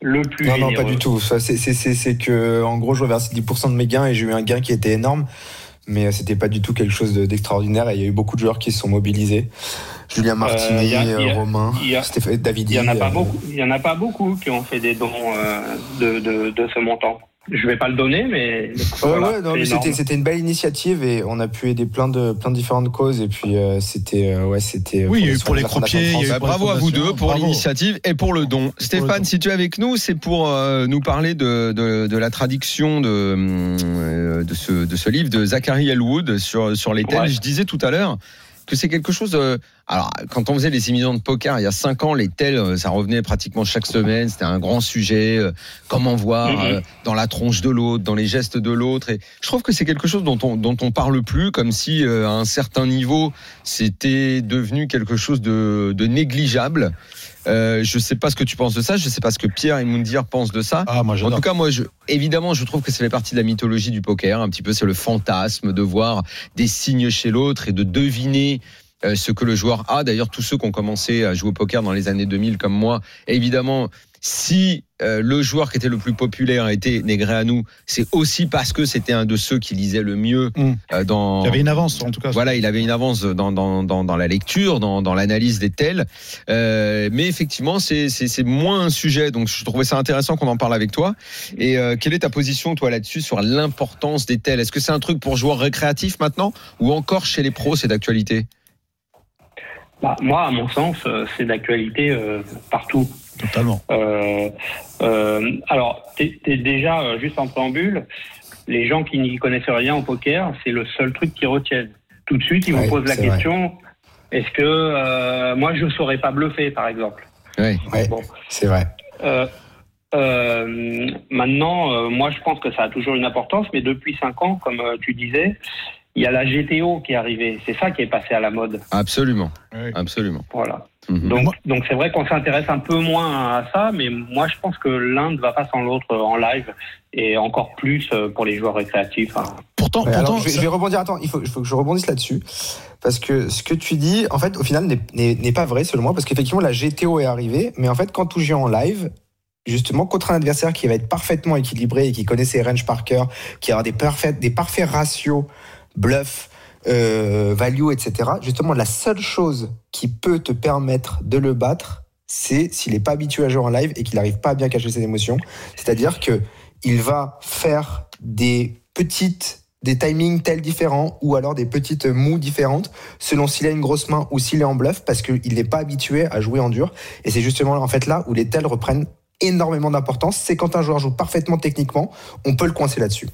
le plus Non, non, pas du tout. C'est- que, en gros, je reversais 10% de mes gains et j'ai eu un gain qui était énorme. Mais c'était pas du tout quelque chose de- d'extraordinaire et il y a eu beaucoup de joueurs qui se sont mobilisés. Julien Euh, y a- y a- Romain, il y a- Stéphane, David. Il y en a pas euh, beaucoup. Il y en a pas beaucoup qui ont fait des dons euh, de, de, de ce montant. Je vais pas le donner, mais Ouais, voilà, ouais, non, mais c'était c'était une belle initiative et on a pu aider plein de plein de différentes causes et puis euh, c'était euh, ouais c'était Oui, il y a eu soins pour les croupiers, il y a eu. Bah, bravo à vous deux pour Bravo. l'initiative et pour le don. Stéphane, don. si tu es avec nous, c'est pour euh, nous parler de, de, de la traduction de, euh, de, ce, de ce livre de Zachary Elwood sur, sur les. Ouais. Je disais tout à l'heure que c'est quelque chose. euh, alors, quand on faisait les émissions de poker il y a cinq ans, les tels, euh, ça revenait pratiquement chaque semaine. C'était un grand sujet. euh, comment voir Mhm. euh, dans la tronche de l'autre, dans les gestes de l'autre. Et je trouve que c'est quelque chose dont on dont on parle plus, comme si euh, à un certain niveau, c'était devenu quelque chose de, de négligeable. Euh, je sais pas ce que tu penses de ça. Je sais pas ce que Pierre et Moundir pensent de ça. Ah, moi En tout cas, moi, je, évidemment, je trouve que ça fait partie de la mythologie du poker. Un petit peu, c'est le fantasme de voir des signes chez l'autre et de deviner euh, ce que le joueur a. D'ailleurs, tous ceux qui ont commencé à jouer au poker dans les années 2000 comme moi, évidemment, si euh, le joueur qui était le plus populaire était Negreanu, c'est aussi parce que c'était un de ceux qui lisait le mieux Mm. euh, dans. Il avait une avance en tout cas. Voilà, il avait une avance dans, dans, dans, dans la lecture, dans, dans l'analyse des tels. Euh, mais effectivement, c'est moins un sujet. Donc, je trouvais ça intéressant qu'on en parle avec toi. Et euh, quelle est ta position, toi, là-dessus, sur l'importance des tels? Est-ce que c'est un truc pour joueurs récréatifs maintenant Ou encore chez les pros, c'est d'actualité? Bah, moi, à mon sens, c'est d'actualité euh, partout. Totalement. Euh, euh, alors, t'es déjà euh, juste en préambule. Les gens qui n'y connaissent rien au poker, c'est le seul truc qu'ils retiennent. Tout de suite, ils Ouais, vous posent la question est-ce que euh, moi je saurais pas bluffer, par exemple. Ouais, Bon. c'est vrai. Euh, euh, maintenant, euh, moi, je pense que ça a toujours une importance, mais depuis cinq ans, comme euh, tu disais, il y a la GTO qui est arrivée. C'est ça qui est passé à la mode. Absolument. Absolument. Voilà. Mhm. Donc, Moi- donc c'est vrai qu'on s'intéresse un peu moins à ça, mais moi, je pense que l'un ne va pas sans l'autre en live et encore plus euh, pour les joueurs récréatifs. hein. Pourtant, Ouais, alors, pourtant, je, vais, ça- je vais rebondir. Attends, il faut, il faut que je rebondisse là-dessus. Parce que ce que tu dis, en fait, au final, n'est- pas vrai, selon moi. Parce qu'effectivement, la GTO est arrivée. Mais en fait, quand tu joues en live, justement, contre un adversaire qui va être parfaitement équilibré et qui connaît ses ranges par cœur, qui aura des, parfaits, des parfaits ratios, bluff, euh, value, etc. Justement, la seule chose qui peut te permettre de le battre, c'est s'il n'est pas habitué à jouer en live et qu'il n'arrive pas à bien cacher ses émotions. C'est-à-dire que il va faire des petites des timings tels différents ou alors des petites mous différentes selon s'il a une grosse main ou s'il est en bluff parce qu'il n'est pas habitué à jouer en dur et c'est justement en fait là où les tels reprennent énormément d'importance c'est quand un joueur joue parfaitement techniquement on peut le coincer là-dessus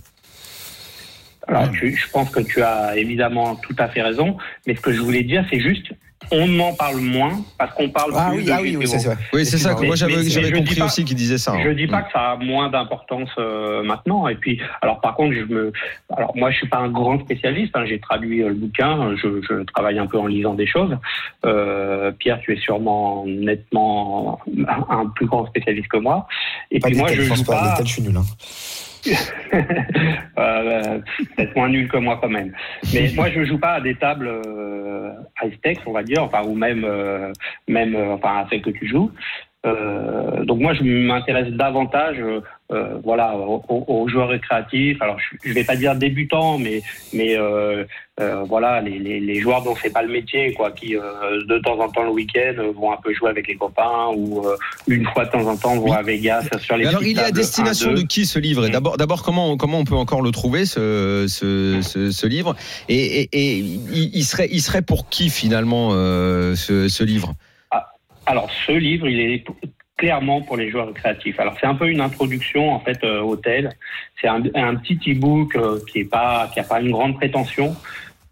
Alors, tu- je pense que tu as évidemment tout à fait raison, mais ce que je voulais dire, c'est juste, on en parle moins parce qu'on parle ah plus oui de ah oui, oui ça, c'est vrai Oui, c'est ça. que Moi, j'avais je compris pas- aussi qu'il disait ça. Je hein. dis pas que ça a moins d'importance euh, maintenant. Et puis, alors par contre, je me, alors moi, je suis pas un grand spécialiste. hein. J'ai traduit euh, le bouquin. Je, je travaille un peu en lisant des choses. Euh, Pierre, tu es sûrement nettement un, un plus grand spécialiste que moi. Et pas puis moi, je je joue pas, pas. je suis nul hein. Euh, peut-être moins nul que moi quand même. Mais moi, je joue pas à des tables euh, high stakes, on va dire, enfin ou même euh, même euh, enfin à celles que tu joues. Euh, donc moi, je m'intéresse davantage, euh, voilà, aux, joueurs récréatifs. Alors, je, je vais pas dire débutants, mais mais euh, euh, voilà, les, les, les joueurs dont c'est pas le métier, quoi, qui de temps en temps le week-end vont un peu jouer avec les copains ou une fois de temps en temps vont Oui. à Vegas sur les. Alors, il est à destination 1, de 2. qui ce livre? Et Mm. D'abord, d'abord, comment comment on peut encore le trouver ce ce, ce, ce livre? Et, et, et il, il serait il serait pour qui finalement ce, ce livre? Alors, ce livre, il est clairement pour les joueurs récréatifs. Alors c'est un peu une introduction en fait euh, au tel. C'est un, un petit e-book euh, qui est pas qui a pas une grande prétention,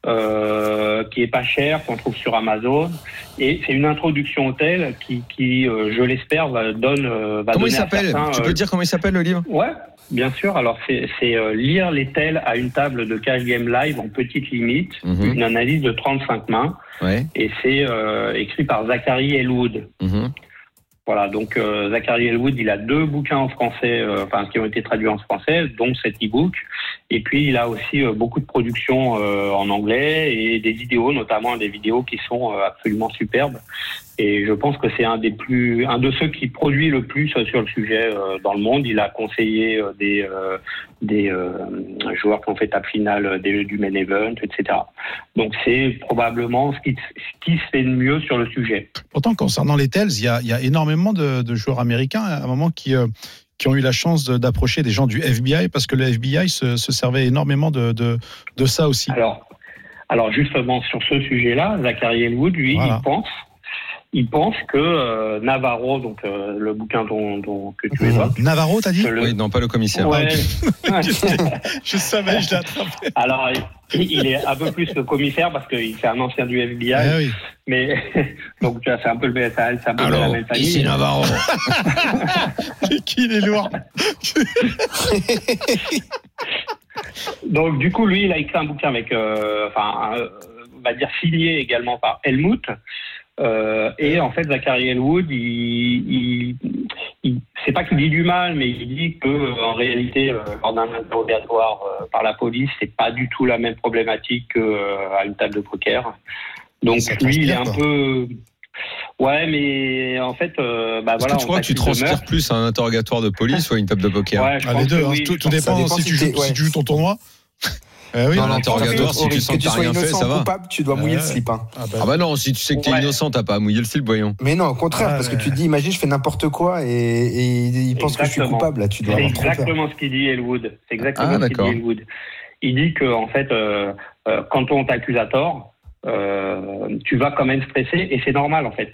euh, qui est pas cher, qu'on trouve sur Amazon, et c'est une introduction au tel qui, qui euh, je l'espère, va donne va Comment il donner s'appelle? Tu peux dire comment il s'appelle le livre? Ouais, bien sûr. Alors c'est c'est, lire les tels à une table de cash game live en petite limite, Mhm. une analyse de 35 mains, Ouais. et c'est écrit par Zachary Elwood. Mhm. Voilà, donc euh, Zachary Elwood, il a deux bouquins en français, euh, enfin qui ont été traduits en français, dont cet e-book. Et puis il a aussi euh, beaucoup de productions euh, en anglais et des vidéos, notamment des vidéos qui sont euh, absolument superbes. Et je pense que c'est un des plus, un de ceux qui produit le plus sur le sujet dans le monde. Il a conseillé des des joueurs qui ont fait table finale des- du main event, etc. Donc c'est probablement ce qui, se fait de mieux sur le sujet. Pourtant, concernant les Tels, il y a, énormément de, joueurs américains à un moment qui, qui ont eu la chance de- d'approcher des gens du FBI parce que le FBI se, se servait énormément de, de, de ça aussi. Alors, alors justement sur ce sujet-là, Zachary Elwood, lui, Voilà. il pense, il pense que euh, Navarro, donc euh, le bouquin dont, dont- que tu Mhm. évoques, Navarro, t'as dit le- Oui, non, pas le commissaire. Ouais. Je savais, je l'ai attrapé. Alors, il est un peu plus que commissaire parce qu'il c'est un ancien du FBI, Ah oui. mais donc tu vois, c'est un peu le c'est un peu de la même famille. ici Navarro. Qui il est lourd Donc du coup, lui, il a écrit un bouquin avec, euh, enfin, on va dire signé également par Helmut. Euh, et en fait, Zachary Elwood, il, il, il- c'est pas qu'il dit du mal, mais il dit que euh, en réalité, euh, lors d'un interrogatoire euh, par la police, c'est pas du tout la même problématique qu'à une table de poker. Donc lui, il est un peu, ouais, mais en fait, euh, bah voilà. que tu on crois que tu transpires plus à un interrogatoire de police ou à une table de poker Ouais, je Ah, pense Les deux, que hein. oui, tout, je tout pense- dépend, dépend si, si tu joues, t'es- ouais. si tu joues ton tournoi. Eh oui, Dans non, l'interrogatoire, si tu sens que tu sois rien fait, innocent ça va. coupable, tu dois mouiller le slip. hein. Ah bah, Ah bah non, si tu sais que t'es Ouais. innocent, t'as pas à mouiller le slip, voyons. Mais non, au contraire, Ouais, parce que tu te dis, imagine, je fais n'importe quoi et, et il pense que je suis coupable. Là, tu dois C'est exactement ce qu'il dit Elwood. C'est exactement Ah, ce qu'il dit Elwood. Il dit que en fait, euh, euh, quand on t'accuse à tort, euh, tu vas quand même stresser et c'est normal en fait.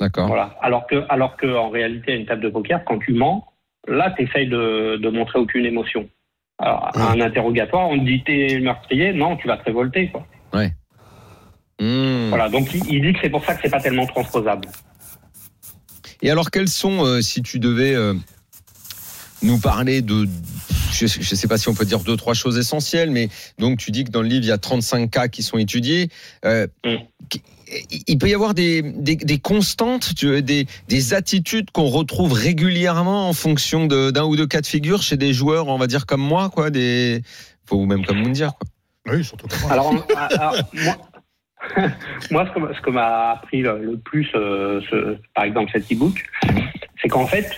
D'accord. Voilà. Alors que, alors que en réalité, à une table de poker, quand tu mens, là, tu essayes de, de montrer aucune émotion. Alors, un interrogatoire, on te dit t'es meurtrier, non, tu vas te révolter. Quoi. Hmm. Voilà. Donc, il, il dit que c'est pour ça que c'est pas tellement transposable. Et alors, quels sont, euh, si tu devais euh, nous parler de, je ne sais pas si on peut dire deux, trois choses essentielles, mais donc tu dis que dans le livre, il y a 35 cas qui sont étudiés. Euh, Mm. Il peut y avoir des, des, des constantes, tu- des, des attitudes qu'on retrouve régulièrement en fonction de- d'un ou deux cas de figure chez des joueurs, on va dire comme moi, quoi, des, ou même comme Moundir. Quoi. Oui, surtout comme moi. Alors, on- alors, moi, moi, ce que, m'a appris le, le plus, euh, ce- par exemple, cet e-book, c'est qu'en fait,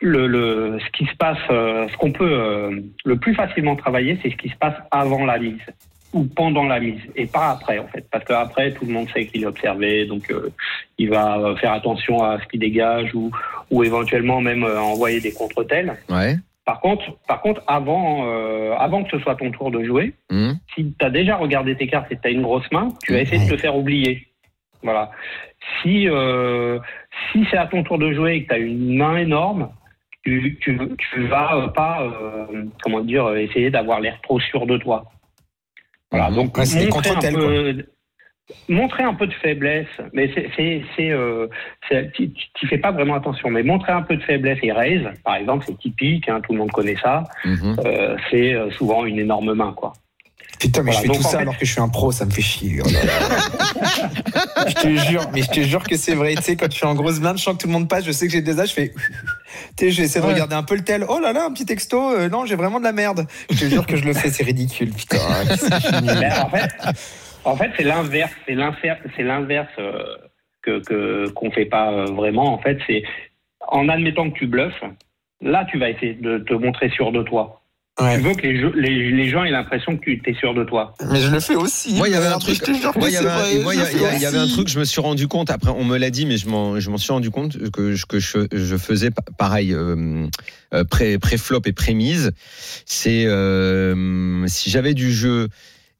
le, le- ce qui se passe, euh, ce qu'on peut euh, le plus facilement travailler, c'est ce qui se passe avant la mise ou pendant la mise et pas après en fait parce qu'après tout le monde sait qu'il est observé donc euh, il va euh, faire attention à ce qu'il dégage ou, ou éventuellement même euh, envoyer des contre-tels Ouais. par contre par contre avant euh, avant que ce soit ton tour de jouer Hmm. si tu as déjà regardé tes cartes et que tu as une grosse main, tu vas essayer de te faire oublier. Voilà. Si, si c'est à ton tour de jouer et que tu as une main énorme, tu, tu, tu vas pas, comment dire, essayer d'avoir l'air trop sûr de toi. Voilà. Donc, Ouais, montrer, un peu, montrer un peu de faiblesse, mais c'est, c'est, c'est, euh, tu fais pas vraiment attention, mais montrer un peu de faiblesse et raise, par exemple, c'est typique, hein, tout le monde connaît ça, Mhm. euh, c'est euh, souvent une énorme main, quoi. Putain, mais Voilà, je fais tout ça fait- alors que je suis un pro, ça me fait chier. Oh là là. je te jure, mais je te jure que c'est vrai. Tu sais, quand je suis en grosse blinde, je sens que tout le monde passe, je sais que j'ai des âges, je fais. Tu sais, j'essaie de Ouais. regarder un peu le tel. Oh là là, un petit texto. euh, non, j'ai vraiment de la merde. Je te jure que je le fais, c'est ridicule. Putain. Mais en fait, en fait, c'est l'inverse, c'est l'inverse, c'est l'inverse euh, que que- qu'on fait pas euh, vraiment. En fait, c'est en admettant que tu bluffes, là, tu vas essayer de te montrer sûr de toi. Ouais. Tu veux que les, les, les gens aient l'impression que tu es sûr de toi. Mais je le fais aussi. Moi, il y avait un merde, truc. Moi, il y avait un- truc, je me suis rendu compte. Après, on me l'a dit, mais je m'en, je m'en suis rendu compte que, je- que je, je faisais pa- pareil, euh, euh, pré, pré-flop et pré-mise. C'est euh, si j'avais du jeu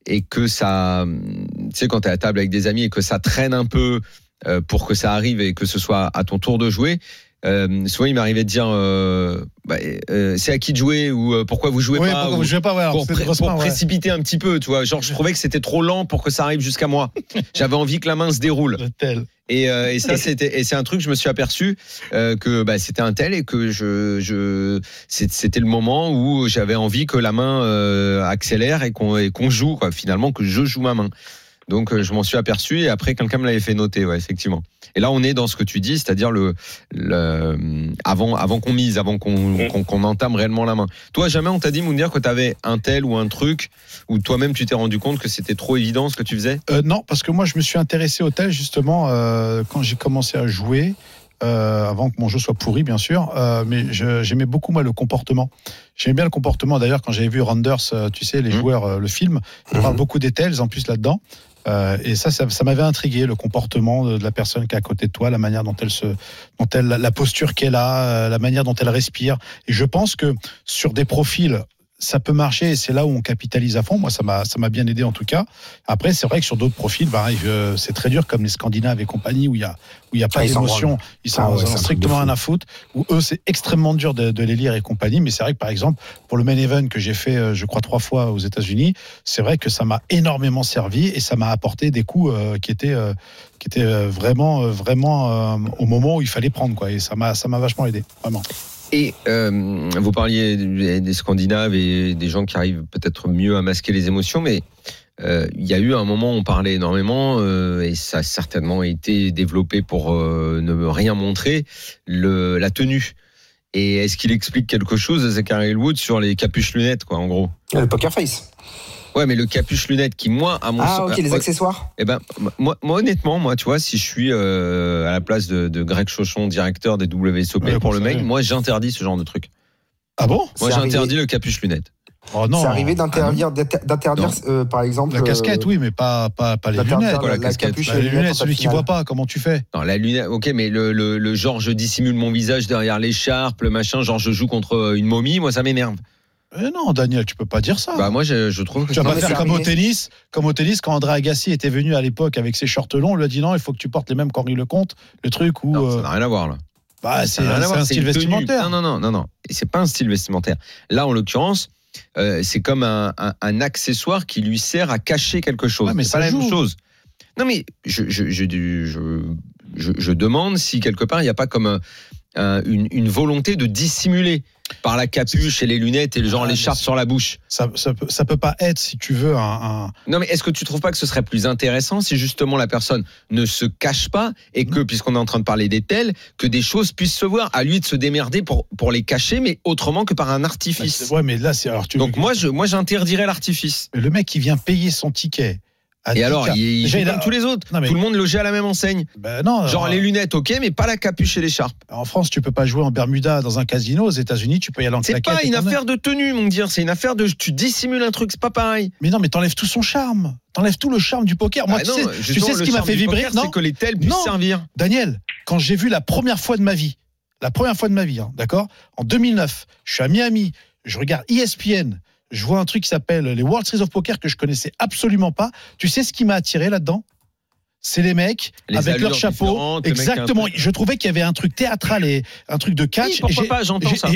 et que ça, tu sais, quand t'es à table avec des amis et que ça traîne un peu euh, pour que ça arrive et que ce soit à ton tour de jouer. Euh, souvent il m'arrivait de dire euh, bah, euh, c'est à qui de jouer ou euh, pourquoi vous jouez Oui, pas pourquoi ou- vous jouez pas ouais, pour, pré- pour précipiter un petit peu, tu vois. Genre, je trouvais que c'était trop lent pour que ça arrive jusqu'à moi. J'avais envie que la main se déroule. Et, euh, et ça, c'était, et c'est un truc, je me suis aperçu euh, que bah, c'était un tel et que je, je, c'était le moment où j'avais envie que la main euh, accélère et qu'on, et qu'on joue, quoi. Finalement, que je joue ma main. Donc, euh, je m'en suis aperçu et après, quelqu'un me l'avait fait noter, ouais, effectivement. Et là, on est dans ce que tu dis, c'est-à-dire le, le avant, avant qu'on mise, avant qu'on, qu'on, qu'on entame réellement la main. Toi, jamais on t'a dit, Moundir, que tu avais un tel ou un truc où toi-même tu t'es rendu compte que c'était trop évident ce que tu faisais? Euh, non, parce que moi, je me suis intéressé au tel justement euh, quand j'ai commencé à jouer. euh, avant que mon jeu soit pourri, bien sûr, euh, mais j'aimais beaucoup moi le comportement. J'aimais bien le comportement. D'ailleurs, quand j'avais vu Randers, euh, tu sais, les Mhm. joueurs, euh, le film, il parle beaucoup des tels en plus là-dedans. Euh, et ça, ça, ça m'avait intrigué, le comportement de, de la personne qui est à côté de toi, la manière dont elle se, dont elle, la posture qu'elle a, euh, la manière dont elle respire. Et je pense que sur des profils, ça peut marcher et c'est là où on capitalise à fond. Moi, ça m'a, ça m'a bien aidé en tout cas. Après, c'est vrai que sur d'autres profils, bah, c'est très dur comme les Scandinaves et compagnie où il y a, où il y a pas Ah, s'en d'émotion. Ils s'en Ah ouais, ils en c'est ont un truc de strictement rien à foutre. Où eux, c'est extrêmement dur de, de les lire et compagnie. Mais c'est vrai que par exemple, pour le main event que j'ai fait, euh, je crois trois fois aux États-Unis, c'est vrai que ça m'a énormément servi et ça m'a apporté des coups euh, qui étaient, euh, qui étaient vraiment, vraiment euh, au moment où il fallait prendre quoi. Et ça m'a, ça m'a vachement aidé, vraiment. Et euh, vous parliez des Scandinaves et des gens qui arrivent peut-être mieux à masquer les émotions, mais euh, il y a eu un moment où on parlait énormément, euh, et ça a certainement été développé pour ne rien montrer, le, la tenue. Et est-ce qu'il explique quelque chose, Zachary Wood, sur les capuches lunettes, quoi, en gros? Le poker face. Ouais, mais le capuche lunettes qui, moi, à mon Ah, sens- ok, les accessoires. eh ben, moi, moi, honnêtement, moi, tu vois, si je suis euh, à la place de, de Greg Chauchon, directeur des WSOP Ouais, pour le mail, moi, j'interdis ce genre de truc. Ah bon? Moi, j'interdis le capuche lunettes. Oh non. C'est arrivé d'interdire, d'inter- d'interdire, euh, par exemple. La casquette, euh, oui, mais pas, pas, pas les lunettes. Quoi, la la, casquette capuche Bah, les lunettes, celui qui voit pas, comment tu fais? Non, la lunette, ok, mais le, le, le genre je dissimule mon visage derrière l'écharpe, le machin, genre je joue contre une momie, moi ça m'énerve. Non, Daniel, tu peux pas dire ça. Bah moi je, je trouve que tu vas pas faire comme au tennis, comme au tennis quand André Agassi était venu à l'époque avec ses shorts longs, on lui a dit non, il faut que tu portes les mêmes qu'Henri Lecomte, le truc où non, euh, ça n'a rien à voir là. bah, c'est un style vestimentaire. Non, non, non, non, C'est pas un style vestimentaire. Là, en l'occurrence, euh, c'est comme un, un, un accessoire qui lui sert à cacher quelque chose. Ouais, mais c'est pas la même chose. Non, mais je, je, je, je, demande si quelque part il n'y a pas comme un- un- une, une volonté de dissimuler par la capuche et les lunettes et le genre Ah, l'écharpe sur la bouche. Ça, ça, peut, ça peut pas être, si tu veux, un. un- Non, mais est-ce que tu trouves pas que ce serait plus intéressant si justement la personne ne se cache pas et que, puisqu'on est en train de parler des tels, que des choses puissent se voir, à lui de se démerder pour, pour les cacher, mais autrement que par un artifice. Ouais, mais là, c'est. Alors, tu Donc moi, je, moi, j'interdirais l'artifice. le mec qui vient payer son ticket. Et 10 alors, il, a- comme tous les autres. Non, mais- Tout le monde logeait à la même enseigne. Ben non, Genre alors, les lunettes, ok, mais pas la capuche et l'écharpe. En France, tu peux pas jouer en Bermuda dans un casino. Aux États-Unis, tu peux y aller en C'est claquette pas et une affaire de tenue, mon dire. C'est une affaire de tu dissimules un truc. C'est pas pareil. Mais non, mais t'enlèves tout son charme. T'enlèves tout le charme du poker. Moi, Ah tu, non, sais, tu sais ce qui m'a fait vibrer? c'est que les tels puissent servir. Daniel, quand j'ai vu la première fois de ma vie, la première fois de ma vie, hein, d'accord? En 2009, je suis à Miami, je regarde ESPN, je vois un truc qui s'appelle les World Series of Poker que je connaissais absolument pas. Tu sais ce qui m'a attiré là-dedans? C'est les mecs Les avec leur chapeau. le Exactement. Je trouvais qu'il y avait un truc théâtral et un truc de catch. Oui, pourquoi pas, j'entends ça.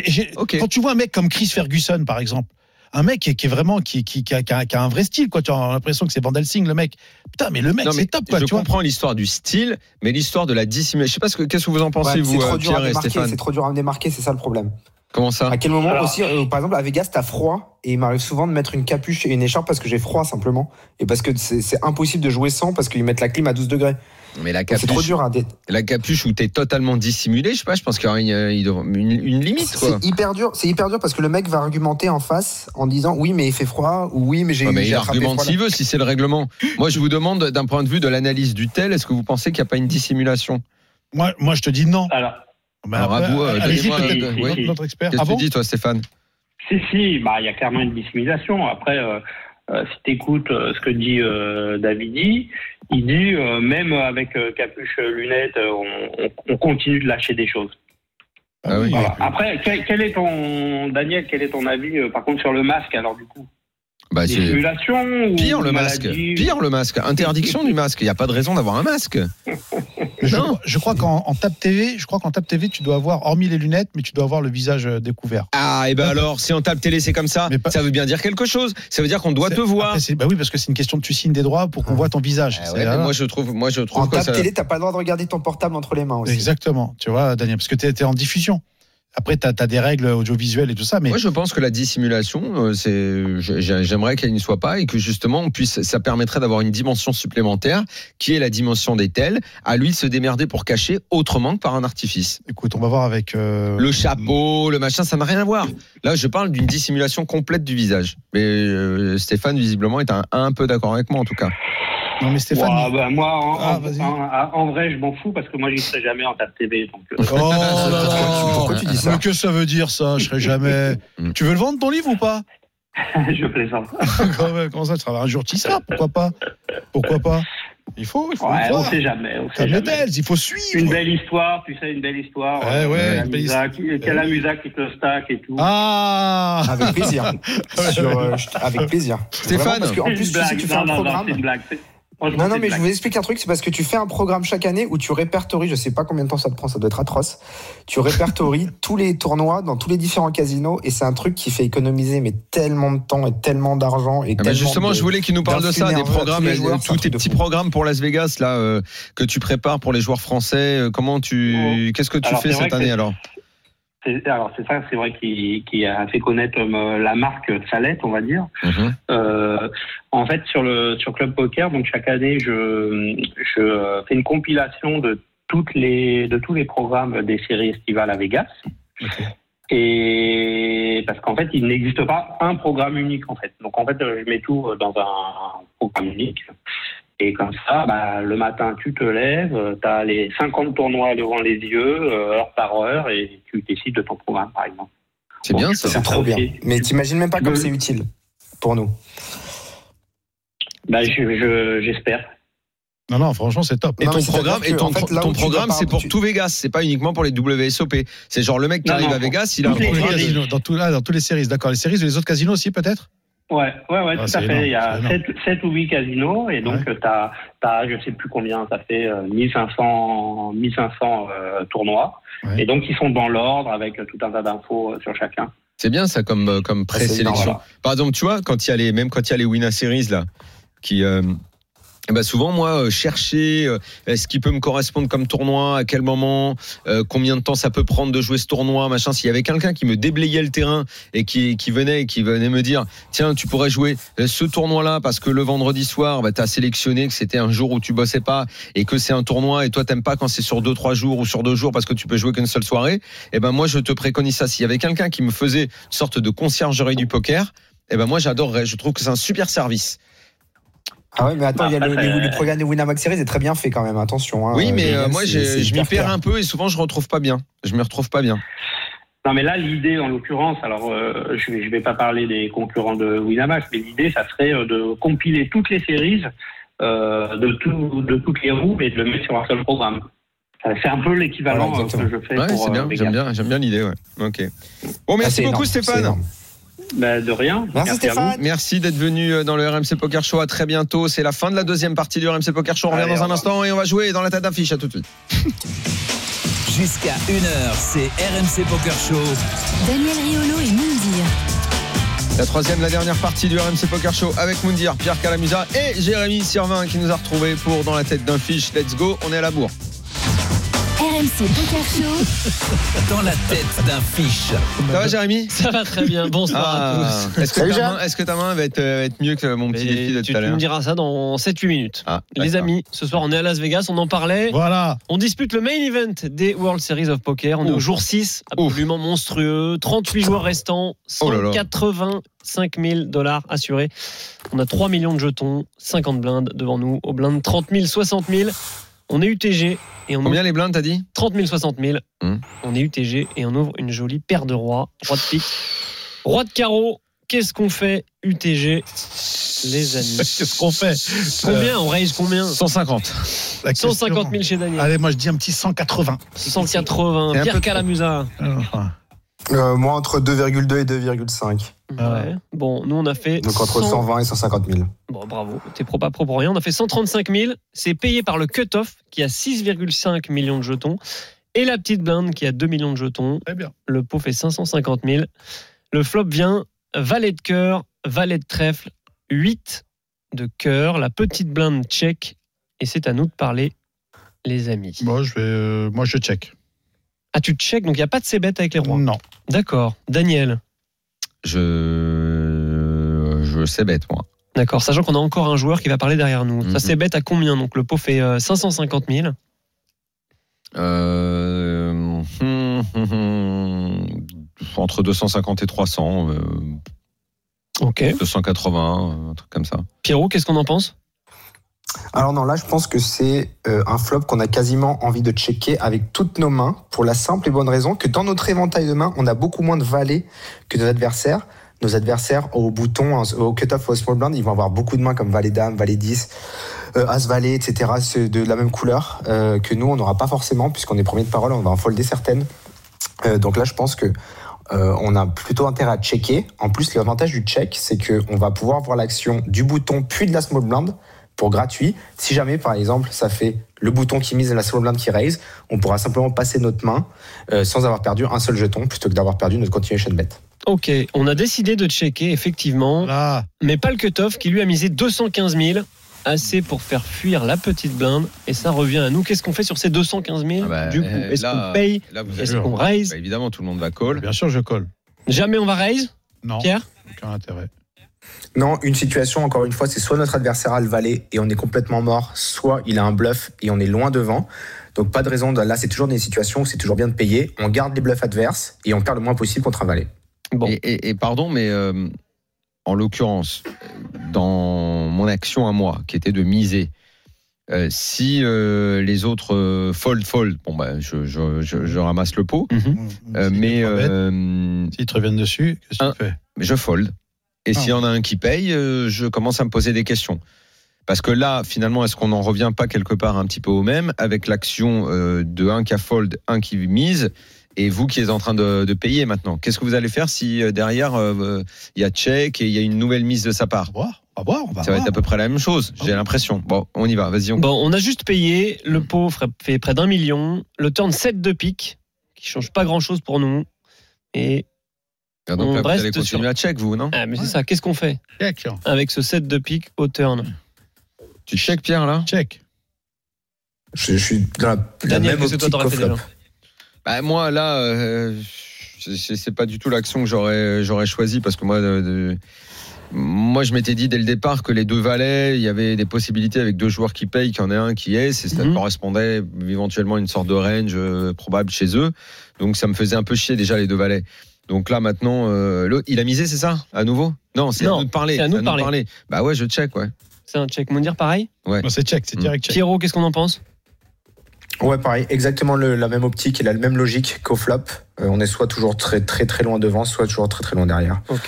Quand tu vois un mec comme Chris Ferguson, par exemple, un mec qui est, qui est vraiment qui, qui, qui a, qui un vrai style, quoi. Tu as l'impression que c'est Van Helsing, le mec. Putain, mais le mec, c'est top, quoi. je tu comprends l'histoire du style, mais l'histoire de la dissimulation. Je sais pas ce que qu'est-ce que vous en pensez Ouais, vous, c'est trop euh, dur à Pierre et Stéphane? c'est trop dur à me démarquer, c'est ça le problème. Comment ça À quel moment Alors- aussi, euh, par exemple, à Vegas, t'as froid et il m'arrive souvent de mettre une capuche et une écharpe parce que j'ai froid simplement et parce que c'est impossible de jouer sans parce qu'ils mettent la clim à 12 degrés. Mais la Donc, C'est trop capuche, dur à dé- la capuche où t'es totalement dissimulé, je sais pas. Je pense qu'il y aura une, une limite, quoi. C'est hyper dur, c'est hyper dur parce que le mec va argumenter en face en disant oui mais il fait froid ou oui mais j'ai Ouais, mais il attrapé argumente s'il veut, si c'est le règlement. Moi, je vous demande, d'un point de vue de l'analyse du tel, est-ce que vous pensez qu'il n'y a pas une dissimulation? Moi, moi, je te dis non. Alors, Ben, Alors, à après, vous, euh, allez-y, donnez-moi, euh, oui. notre expert. Qu'est-ce Ah que tu bon dis, toi, Stéphane? Si, si, bah, il y a clairement une dissimulation. Après, euh, euh, si tu écoutes ce que dit euh, Davidi, il dit euh, même avec euh, capuche, euh, lunettes, euh, on, on- on continue de lâcher des choses. Ah oui. Voilà. Après, quel, quel est ton Daniel, quel est ton avis euh, par contre sur le masque alors du coup? Bah, Des c'est simulations ou pire le masque. Pire le masque. Interdiction du masque. Il n'y a pas de raison d'avoir un masque. Je, je crois qu'en en Tab TV, je crois qu'en TV, tu dois avoir, hormis les lunettes, mais tu dois avoir le visage euh, découvert. Ah, et ben alors, si on tape télé, c'est comme ça, pas- ça veut bien dire quelque chose. Ça veut dire qu'on doit te voir. Après, bah oui, parce que c'est une question de tu signes des droits pour qu'on voit ton visage. Ah ouais, mais moi, je trouve, moi, je trouve En table ça. télé, t'as pas le droit de regarder ton portable entre les mains aussi. Exactement, tu vois, Daniel, parce que tu es, en diffusion. Après, tu as, des règles audiovisuelles et tout ça, mais Moi, je pense que la dissimulation, euh, c'est, j'aimerais qu'elle n'y soit pas et que justement, on puisse, ça permettrait d'avoir une dimension supplémentaire qui est la dimension des tels. À lui de se démerder pour cacher autrement que par un artifice. écoute, on va voir avec. euh, Le chapeau, le machin, ça n'a rien à voir. Là, je parle d'une dissimulation complète du visage. Mais euh, Stéphane, visiblement, est un, un peu d'accord avec moi, en tout cas. Non, mais Stéphane. Bah, moi, en, Ah, en- vas-y. en- en vrai, je m'en fous parce que moi, j'y serai jamais en table TV. Donc, euh, Oh Pourquoi tu dis ça Mais que ça veut dire ça Je serai jamais. Tu veux le vendre ton livre ou pas? Je plaisante. Comment ça Tu seras un jour tisseur Pourquoi pas? Pourquoi pas? Il faut, il faut. Ouais, on sait jamais. On sait jamais. Belges, il faut suivre. Une belle histoire, tu sais, une belle histoire. Ouais, ouais, Quel une belle amusac, quel amusac qui te stack et tout. Ah Avec plaisir. Sur, euh, avec plaisir. Stéphane. Vraiment, parce qu'en plus, une tu sais, blague. tu fais Non, un non, non, programme. Non, non, mais je vous explique un truc, c'est parce que tu fais un programme chaque année où tu répertories, je sais pas combien de temps ça te prend, ça doit être atroce. Tu répertories tous les tournois dans tous les différents casinos et c'est un truc qui fait économiser mais tellement de temps et tellement d'argent et Ah tellement justement, de- je voulais qu'il nous parle de ça, des tous programmes, les euh, joueurs, tous tes petits fou. programmes pour Las Vegas là euh, que tu prépares pour les joueurs français. euh, Comment tu, qu'est-ce que tu Alors, fais cette année alors? Alors, c'est ça, c'est vrai qui, qui a fait connaître euh, la marque Salette, on va dire. Mhm. Euh, en fait, sur le sur Club Poker, donc chaque année, je je euh, fais une compilation de toutes les de tous les programmes des séries estivales à Vegas. Et parce qu'en fait, il n'existe pas un programme unique en fait. Donc en fait, euh, je mets tout dans un programme unique. Et comme ça, bah, le matin, tu te lèves, tu as les 50 tournois devant les yeux, euh, heure par heure, et tu décides de ton programme, par exemple. C'est Bon, bien je ça. C'est trop bien. Mais t'imagines même pas comme c'est utile pour nous. Bah, je- je- j'espère. Non, non, franchement, c'est top. Et Non, ton programme, et que, ton, en fait, là ton où tu programme, dois c'est pour tu- tout Vegas. C'est pas uniquement pour les WSOP. C'est genre le mec qui Non, arrive non, à Vegas, il a un toutes les Dans tous les programme. dans, tout- dans tous les séries, d'accord. Les séries ou les autres casinos aussi, peut-être? Ouais, ouais, ouais, Ah, tout c'est à fait. énorme, Il y a c'est 7, 7 ou 8 casinos, et donc Ouais. tu as, je sais plus combien, ça fait euh, 1500, 1500 euh, tournois. Ouais. Et donc, ils sont dans l'ordre avec euh, tout un tas d'infos euh, sur chacun. C'est bien ça comme, comme Ah, présélection. Par exemple, tu vois, quand il y a les, même quand il y a les Winner Series là, qui, euh, eh ben souvent moi euh, chercher euh, est-ce qui peut me correspondre comme tournoi, à quel moment, euh, combien de temps ça peut prendre de jouer ce tournoi, machin. S'il y avait quelqu'un qui me déblayait le terrain et qui, qui venait qui venait me dire tiens tu pourrais jouer euh, ce tournoi là parce que le vendredi soir bah, tu as sélectionné que c'était un jour où tu bossais pas et que c'est un tournoi et toi t'aimes pas quand c'est sur deux trois jours ou sur deux jours parce que tu peux jouer qu'une seule soirée. Et ben moi je te préconise ça. S'il y avait quelqu'un qui me faisait une sorte de conciergerie du poker et ben moi j'adorerais. Je trouve que c'est un super service Ah ouais, mais attends, il y a le, Après, les- c'est- le programme de Winamax Series est très bien fait quand même, attention. hein. oui Euh, mais euh, moi c'est- c'est je m'y perds un peu et souvent je retrouve pas bien je me retrouve pas bien Non, mais là, l'idée, en l'occurrence, alors euh, je vais, je vais pas parler des concurrents de Winamax, mais l'idée, ça serait de compiler toutes les séries euh, de, tout, de toutes les roues et de le mettre sur un seul programme. Fait un peu l'équivalent Voilà, que je fais ouais pour c'est euh, j'aime bien j'aime bien l'idée ouais ok bon Ah, merci c'est beaucoup énorme, c'est Stéphane. Bah, de rien. Merci à vous. Stéphane. Merci d'être venu euh, dans le RMC Poker Show. À très bientôt. C'est la fin de la deuxième partie du RMC Poker Show. On revient Allez, dans un instant et on va jouer dans la tête d'affiche. À tout de suite. Jusqu'à 1h, c'est RMC Poker Show. Daniel Riolo et Moundir. La troisième, la dernière partie du RMC Poker Show avec Moundir, Pierre Calamusa et Jérémy Sirvin qui nous a retrouvés pour dans la tête d'un fiche. Let's go. On est à la bourre. RMC Poker Show. Dans la tête d'un fiche. Ça va, Jérémy? Ça va très bien, bonsoir à Ah, tous. Est-ce que, ta main- est-ce que ta main va être, euh, être mieux que mon petit Et défi de tu, tout à tu l'heure? me diras ça dans 7-8 minutes. Ah, Les amis, ce soir on est à Las Vegas, on en parlait. Voilà. On dispute le main event des World Series of Poker. On est au jour 6, absolument monstrueux. 38 joueurs restants, Oh là là. 185 000 dollars assurés. On a 3 millions de jetons, 50 blindes devant nous. Au blind 30 000, 60 000. On est UTG et on Combien ouvre les blindes, t'as dit 30 000, 60 000. Hum. On est UTG et on ouvre une jolie paire de rois. Roi de pique, roi de carreau. Qu'est-ce qu'on fait UTG Les amis. Qu'est-ce qu'on fait Combien On raise combien 150. La question- 150 000 chez Daniel. Allez, moi je dis un petit 180. 180. C'est un Pierre Calamusa. Euh, moi, entre 2,2 et 2,5. Ouais. Bon, nous on a fait. Donc entre 100 120 et 150 000. Bon, bravo, t'es pro pas pro pour rien. On a fait 135 000. C'est payé par le cut-off qui a 6,5 millions de jetons. Et la petite blinde qui a 2 millions de jetons. Très bien. Le pot fait 550 000. Le flop vient valet de cœur, valet de trèfle, 8 de cœur. La petite blinde check. Et c'est à nous de parler, les amis. Moi, je vais, euh, moi, je check. Ah, tu check, donc il n'y a pas de c bet avec les rois. Non. D'accord. Daniel. Je, je sais bête, moi. D'accord, sachant qu'on a encore un joueur qui va parler derrière nous. Ça Mhm. c'est bête à combien? Donc le pot fait euh, 550 000. Euh, hum, hum, hum, entre 250 et 300, euh, Ok. 280, un truc comme ça. Pierrot, qu'est-ce qu'on en pense? Alors non, là, je pense que c'est euh, un flop qu'on a quasiment envie de checker avec toutes nos mains, pour la simple et bonne raison que dans notre éventail de mains, on a beaucoup moins de valets que nos adversaires. Nos adversaires au bouton, au cut-off, au small blind, ils vont avoir beaucoup de mains comme valet dame, valet 10, euh, as valet, etc. C'est de la même couleur euh, que nous, on n'aura pas forcément, puisqu'on est premier de parole, on va en folder certaines. Donc là, je pense que on a plutôt intérêt à checker. En plus, l'avantage du check, c'est qu'on va pouvoir voir l'action du bouton puis de la small blind pour gratuit. Si jamais, par exemple, ça fait le bouton qui mise et la small blind qui raise, on pourra simplement passer notre main euh, sans avoir perdu un seul jeton plutôt que d'avoir perdu notre continuation bet. Ok, on a décidé de checker effectivement, Là, mais pas le cut-off qui lui a misé 215 000. Assez pour faire fuir la petite blinde. Et ça revient à nous. Qu'est-ce qu'on fait sur ces 215 000 Ah bah, Du coup, est-ce qu'on paye? Est-ce qu'on raise? Bah, évidemment, tout le monde va call. bien sûr, je colle. Jamais on va raise? Non. Pierre? Aucun intérêt. Non, une situation, encore une fois, c'est soit notre adversaire a le valet et on est complètement mort, soit il a un bluff et on est loin devant. Donc pas de raison, de, là c'est toujours des situations où c'est toujours bien de payer. On garde les bluffs adverses et on perd le moins possible contre un valet. Bon. Et, et- et pardon, mais euh, en l'occurrence, dans mon action à moi, qui était de miser, euh, si euh, les autres euh, fold fold, bon bah je, je- je- je ramasse le pot, Mhm. Euh, S'il mais euh, S'ils te reviennent dessus, qu'est-ce que un- tu fais? mais je fold. Et Ah. s'il y en a un qui paye, euh, je commence à me poser des questions. Parce que là, finalement, est-ce qu'on n'en revient pas quelque part un petit peu au même avec l'action euh, de un qui a fold, un qui mise et vous qui êtes en train de, de payer maintenant? Qu'est-ce que vous allez faire si euh, derrière euh, il y a check et il y a une nouvelle mise de sa part? On va voir, on va voir, on va Ça va voir. être à peu près la même chose, j'ai l'impression. Bon, on y va, vas-y. On... Bon, on a juste payé. Le pot fait près d'un million. Le turn 7 de pique, qui change pas grand-chose pour nous. Et Ah, Donc on là, vous reste allez continuer sur- à check, vous, non ah, mais c'est Ouais. ça. Qu'est-ce qu'on fait Check, avec ce 7 de pique au turn Tu check, Pierre, là check. Je, je suis dans la, la Daniel, même toi fait Bah, moi, là, euh, c'est pas du tout l'action que j'aurais j'aurais choisie parce que moi, de- de- moi, je m'étais dit dès le départ que les deux valets, il y avait des possibilités avec deux joueurs qui payent, qu'il y en ait un qui est, c'est ça Mhm. correspondait éventuellement à une sorte de range euh, probable chez eux. Donc, ça me faisait un peu chier déjà les deux valets. Donc là, maintenant, euh, l'autre, il a misé, c'est ça? À nouveau? Non, c'est à nous de parler. c'est à nous de parler. Bah ouais, je check, ouais. C'est un check. Mondir pareil? Ouais. Non, c'est check, c'est Mm. direct check. Pierrot, qu'est-ce qu'on en pense? Ouais, pareil, exactement le- la même optique et la même logique qu'au flop. Euh, on est soit toujours très très très loin devant, soit toujours très très loin derrière. Ok.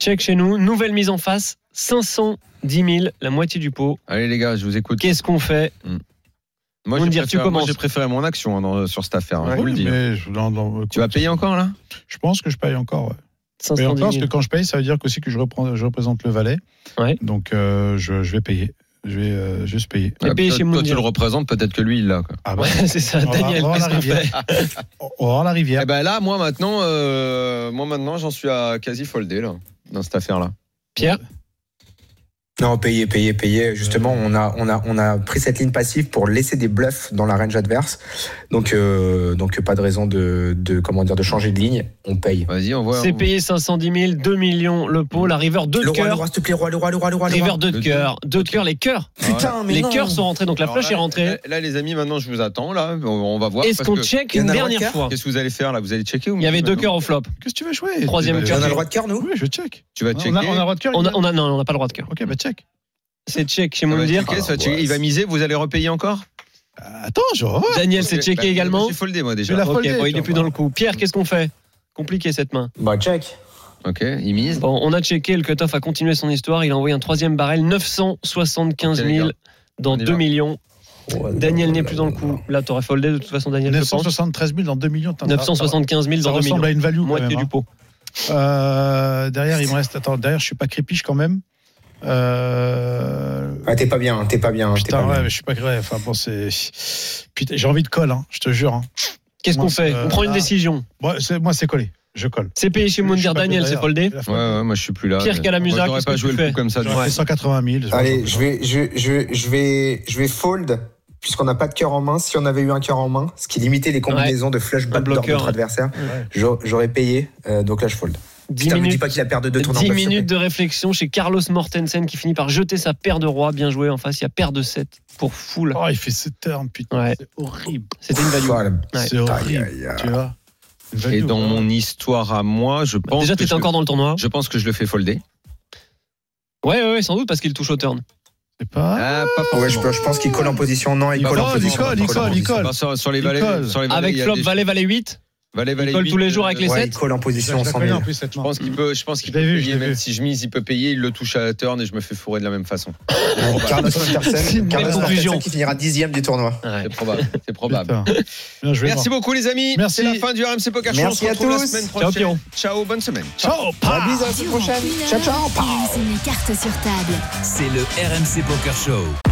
Check chez nous. Nouvelle mise en face. 510 000, la moitié du pot. Allez les gars, je vous écoute. Qu'est-ce qu'on fait? Moi, j'ai me dire, tu préféré- moi, j'ai préféré mon action hein, dans- sur cette affaire. hein, je vous Oui, le dis. mais je- dans- dans- Tu vas payer encore là? Je pense que je paye encore. Ouais. 510 encore parce 000. que quand je paye, ça veut dire aussi que je, reprends, je représente le valet. Ouais. Donc euh, je, je vais payer. Je vais euh, juste payer. Et payé toi, chez toi, tu le représentes, peut-être que lui, il l'a. Ah bah, Ouais, c'est ça. On va- Daniel, on la rivière. fait on va voir la rivière. Eh ben là, moi maintenant, euh, moi maintenant, j'en suis à quasi foldé là, dans cette affaire-là. Pierre? Non, payer, payer, payer. Justement, on a, on a, on a pris cette ligne passive pour laisser des bluffs dans la range adverse. Donc, euh, donc pas de raison de, de, comment dire, de changer de ligne. On paye. Vas-y, on voit. C'est on- payé 510 000, 2 millions le pot. La river 2 de Le roi, le cœur. roi, s'il te plaît, roi, le roi, le roi, le roi. River roi. 2 de cœur. 2 de cœur, les cœurs. Putain, mais Les cœurs sont rentrés, donc la Alors là, est rentrée. Là, les amis, maintenant, je vous attends là. On, va voir. Est-ce qu'on que- check une dernière cœur fois Qu'est-ce que vous allez faire là? Vous allez checker ou Il y avait deux cœurs au flop. Qu'est-ce que tu veux jouer? Troisième Tu cœur. vas- On a le droit de cœur, nous? Oui, je check. Tu vas On checker. a, on a le droit de cœur On a, non, on n'a pas le droit de cœur. Ok, bah check. C'est check chez Ça Moundir. ça va checker. Il va miser. Vous allez repayer encore Attends, je. Daniel, c'est bah, également. J'ai foldé moi Je déjà. vais la Ok, folder, bon, il tu est vas plus dans le coup. Pierre, qu'est-ce qu'on fait? Compliqué cette main. Bah, check. Ok, il mise. Bon, on a checké, le cutoff a continué son histoire. Il a envoyé un troisième barrel, 975 Ok, les 000 gars. dans On y 2 va. millions. Daniel n'est plus dans le coup. Là, t'aurais foldé de toute façon, Daniel, je pense. 973 000 dans 2 millions. t'en as- 975 000 Ça dans 2 ressemble millions. à une value. quand Moitié du hein. pot. Euh, derrière, il me reste. Attends, derrière, je suis pas crépiche quand même. Euh, Ah, t'es pas bien, t'es pas bien. t'es Putain, pas ouais, bien. mais je suis pas grave. Enfin bon, c'est. Putain, j'ai envie de colle, hein, je te jure. hein. Qu'est-ce qu'on fait? c'est- On prend une ah. décision. Moi, c'est, moi, c'est collé. Je colle. C'est payé chez pas Daniel, c'est foldé. Ouais, ouais, moi je suis plus là. Pierre Calamusa, j'aurais qu'est-ce pas que joué tu le fais coup comme ça. J'aurais fait 180 000. Allez, je vais, je, je, je vais, je vais fold puisqu'on n'a pas de cœur en main. Si on avait eu un cœur en main, ce qui limitait les combinaisons de flush backdoor de notre ouais. adversaire, Ouais. j'aurais j'aurais payé. euh, donc là, je fold. 10 Putain, me dis minutes, pas qu'il a perdu de tours en 10 bluff, s'il te minutes plaît. de réflexion chez Carlos Mortensen qui finit par jeter sa paire de rois. Bien joué en face, il y a paire de 7 pour full. Oh, il fait 7 turns, putain. Ouais. C'est horrible. C'était une value. Ouais. C'est horrible. Tu vois Et dans mon histoire à moi, je pense. Déjà, que t'étais je, encore dans le tournoi. je pense que je le fais folder. Ouais, ouais, ouais, sans doute parce qu'il touche au turn. C'est pas. Ah, pas Ouais, je, pense qu'il colle en position. Non, il Bah, colle en non, il position. colle, il en colle, il colle. Bah, sur, sur les Il valets, colle. sur les valets, Avec flop, valet, valet 8. Valet, valet colle 8, tous les jours euh, avec les Ouais, sept. il colle en Je position la 100 connais 000. en plus Je pense qu'il peut, je pense qu'il peut vu, payer, même vu. si je mise, il peut payer, il le touche à la turn et je me fais fourrer de la même façon. Carlos une Carlos qui finira dixième du tournoi. Ouais. C'est probable. C'est probable. Putain. Bien joué, Merci beaucoup les amis. Merci. C'est la fin du RMC Poker Show. Merci On se à retrouve la tous. semaine Ciao, prochaine. Pierrot. Ciao, bonne semaine. Ciao. À bis à la semaine prochaine. Ciao, ciao. Met cartes sur table. C'est le RMC Poker Show.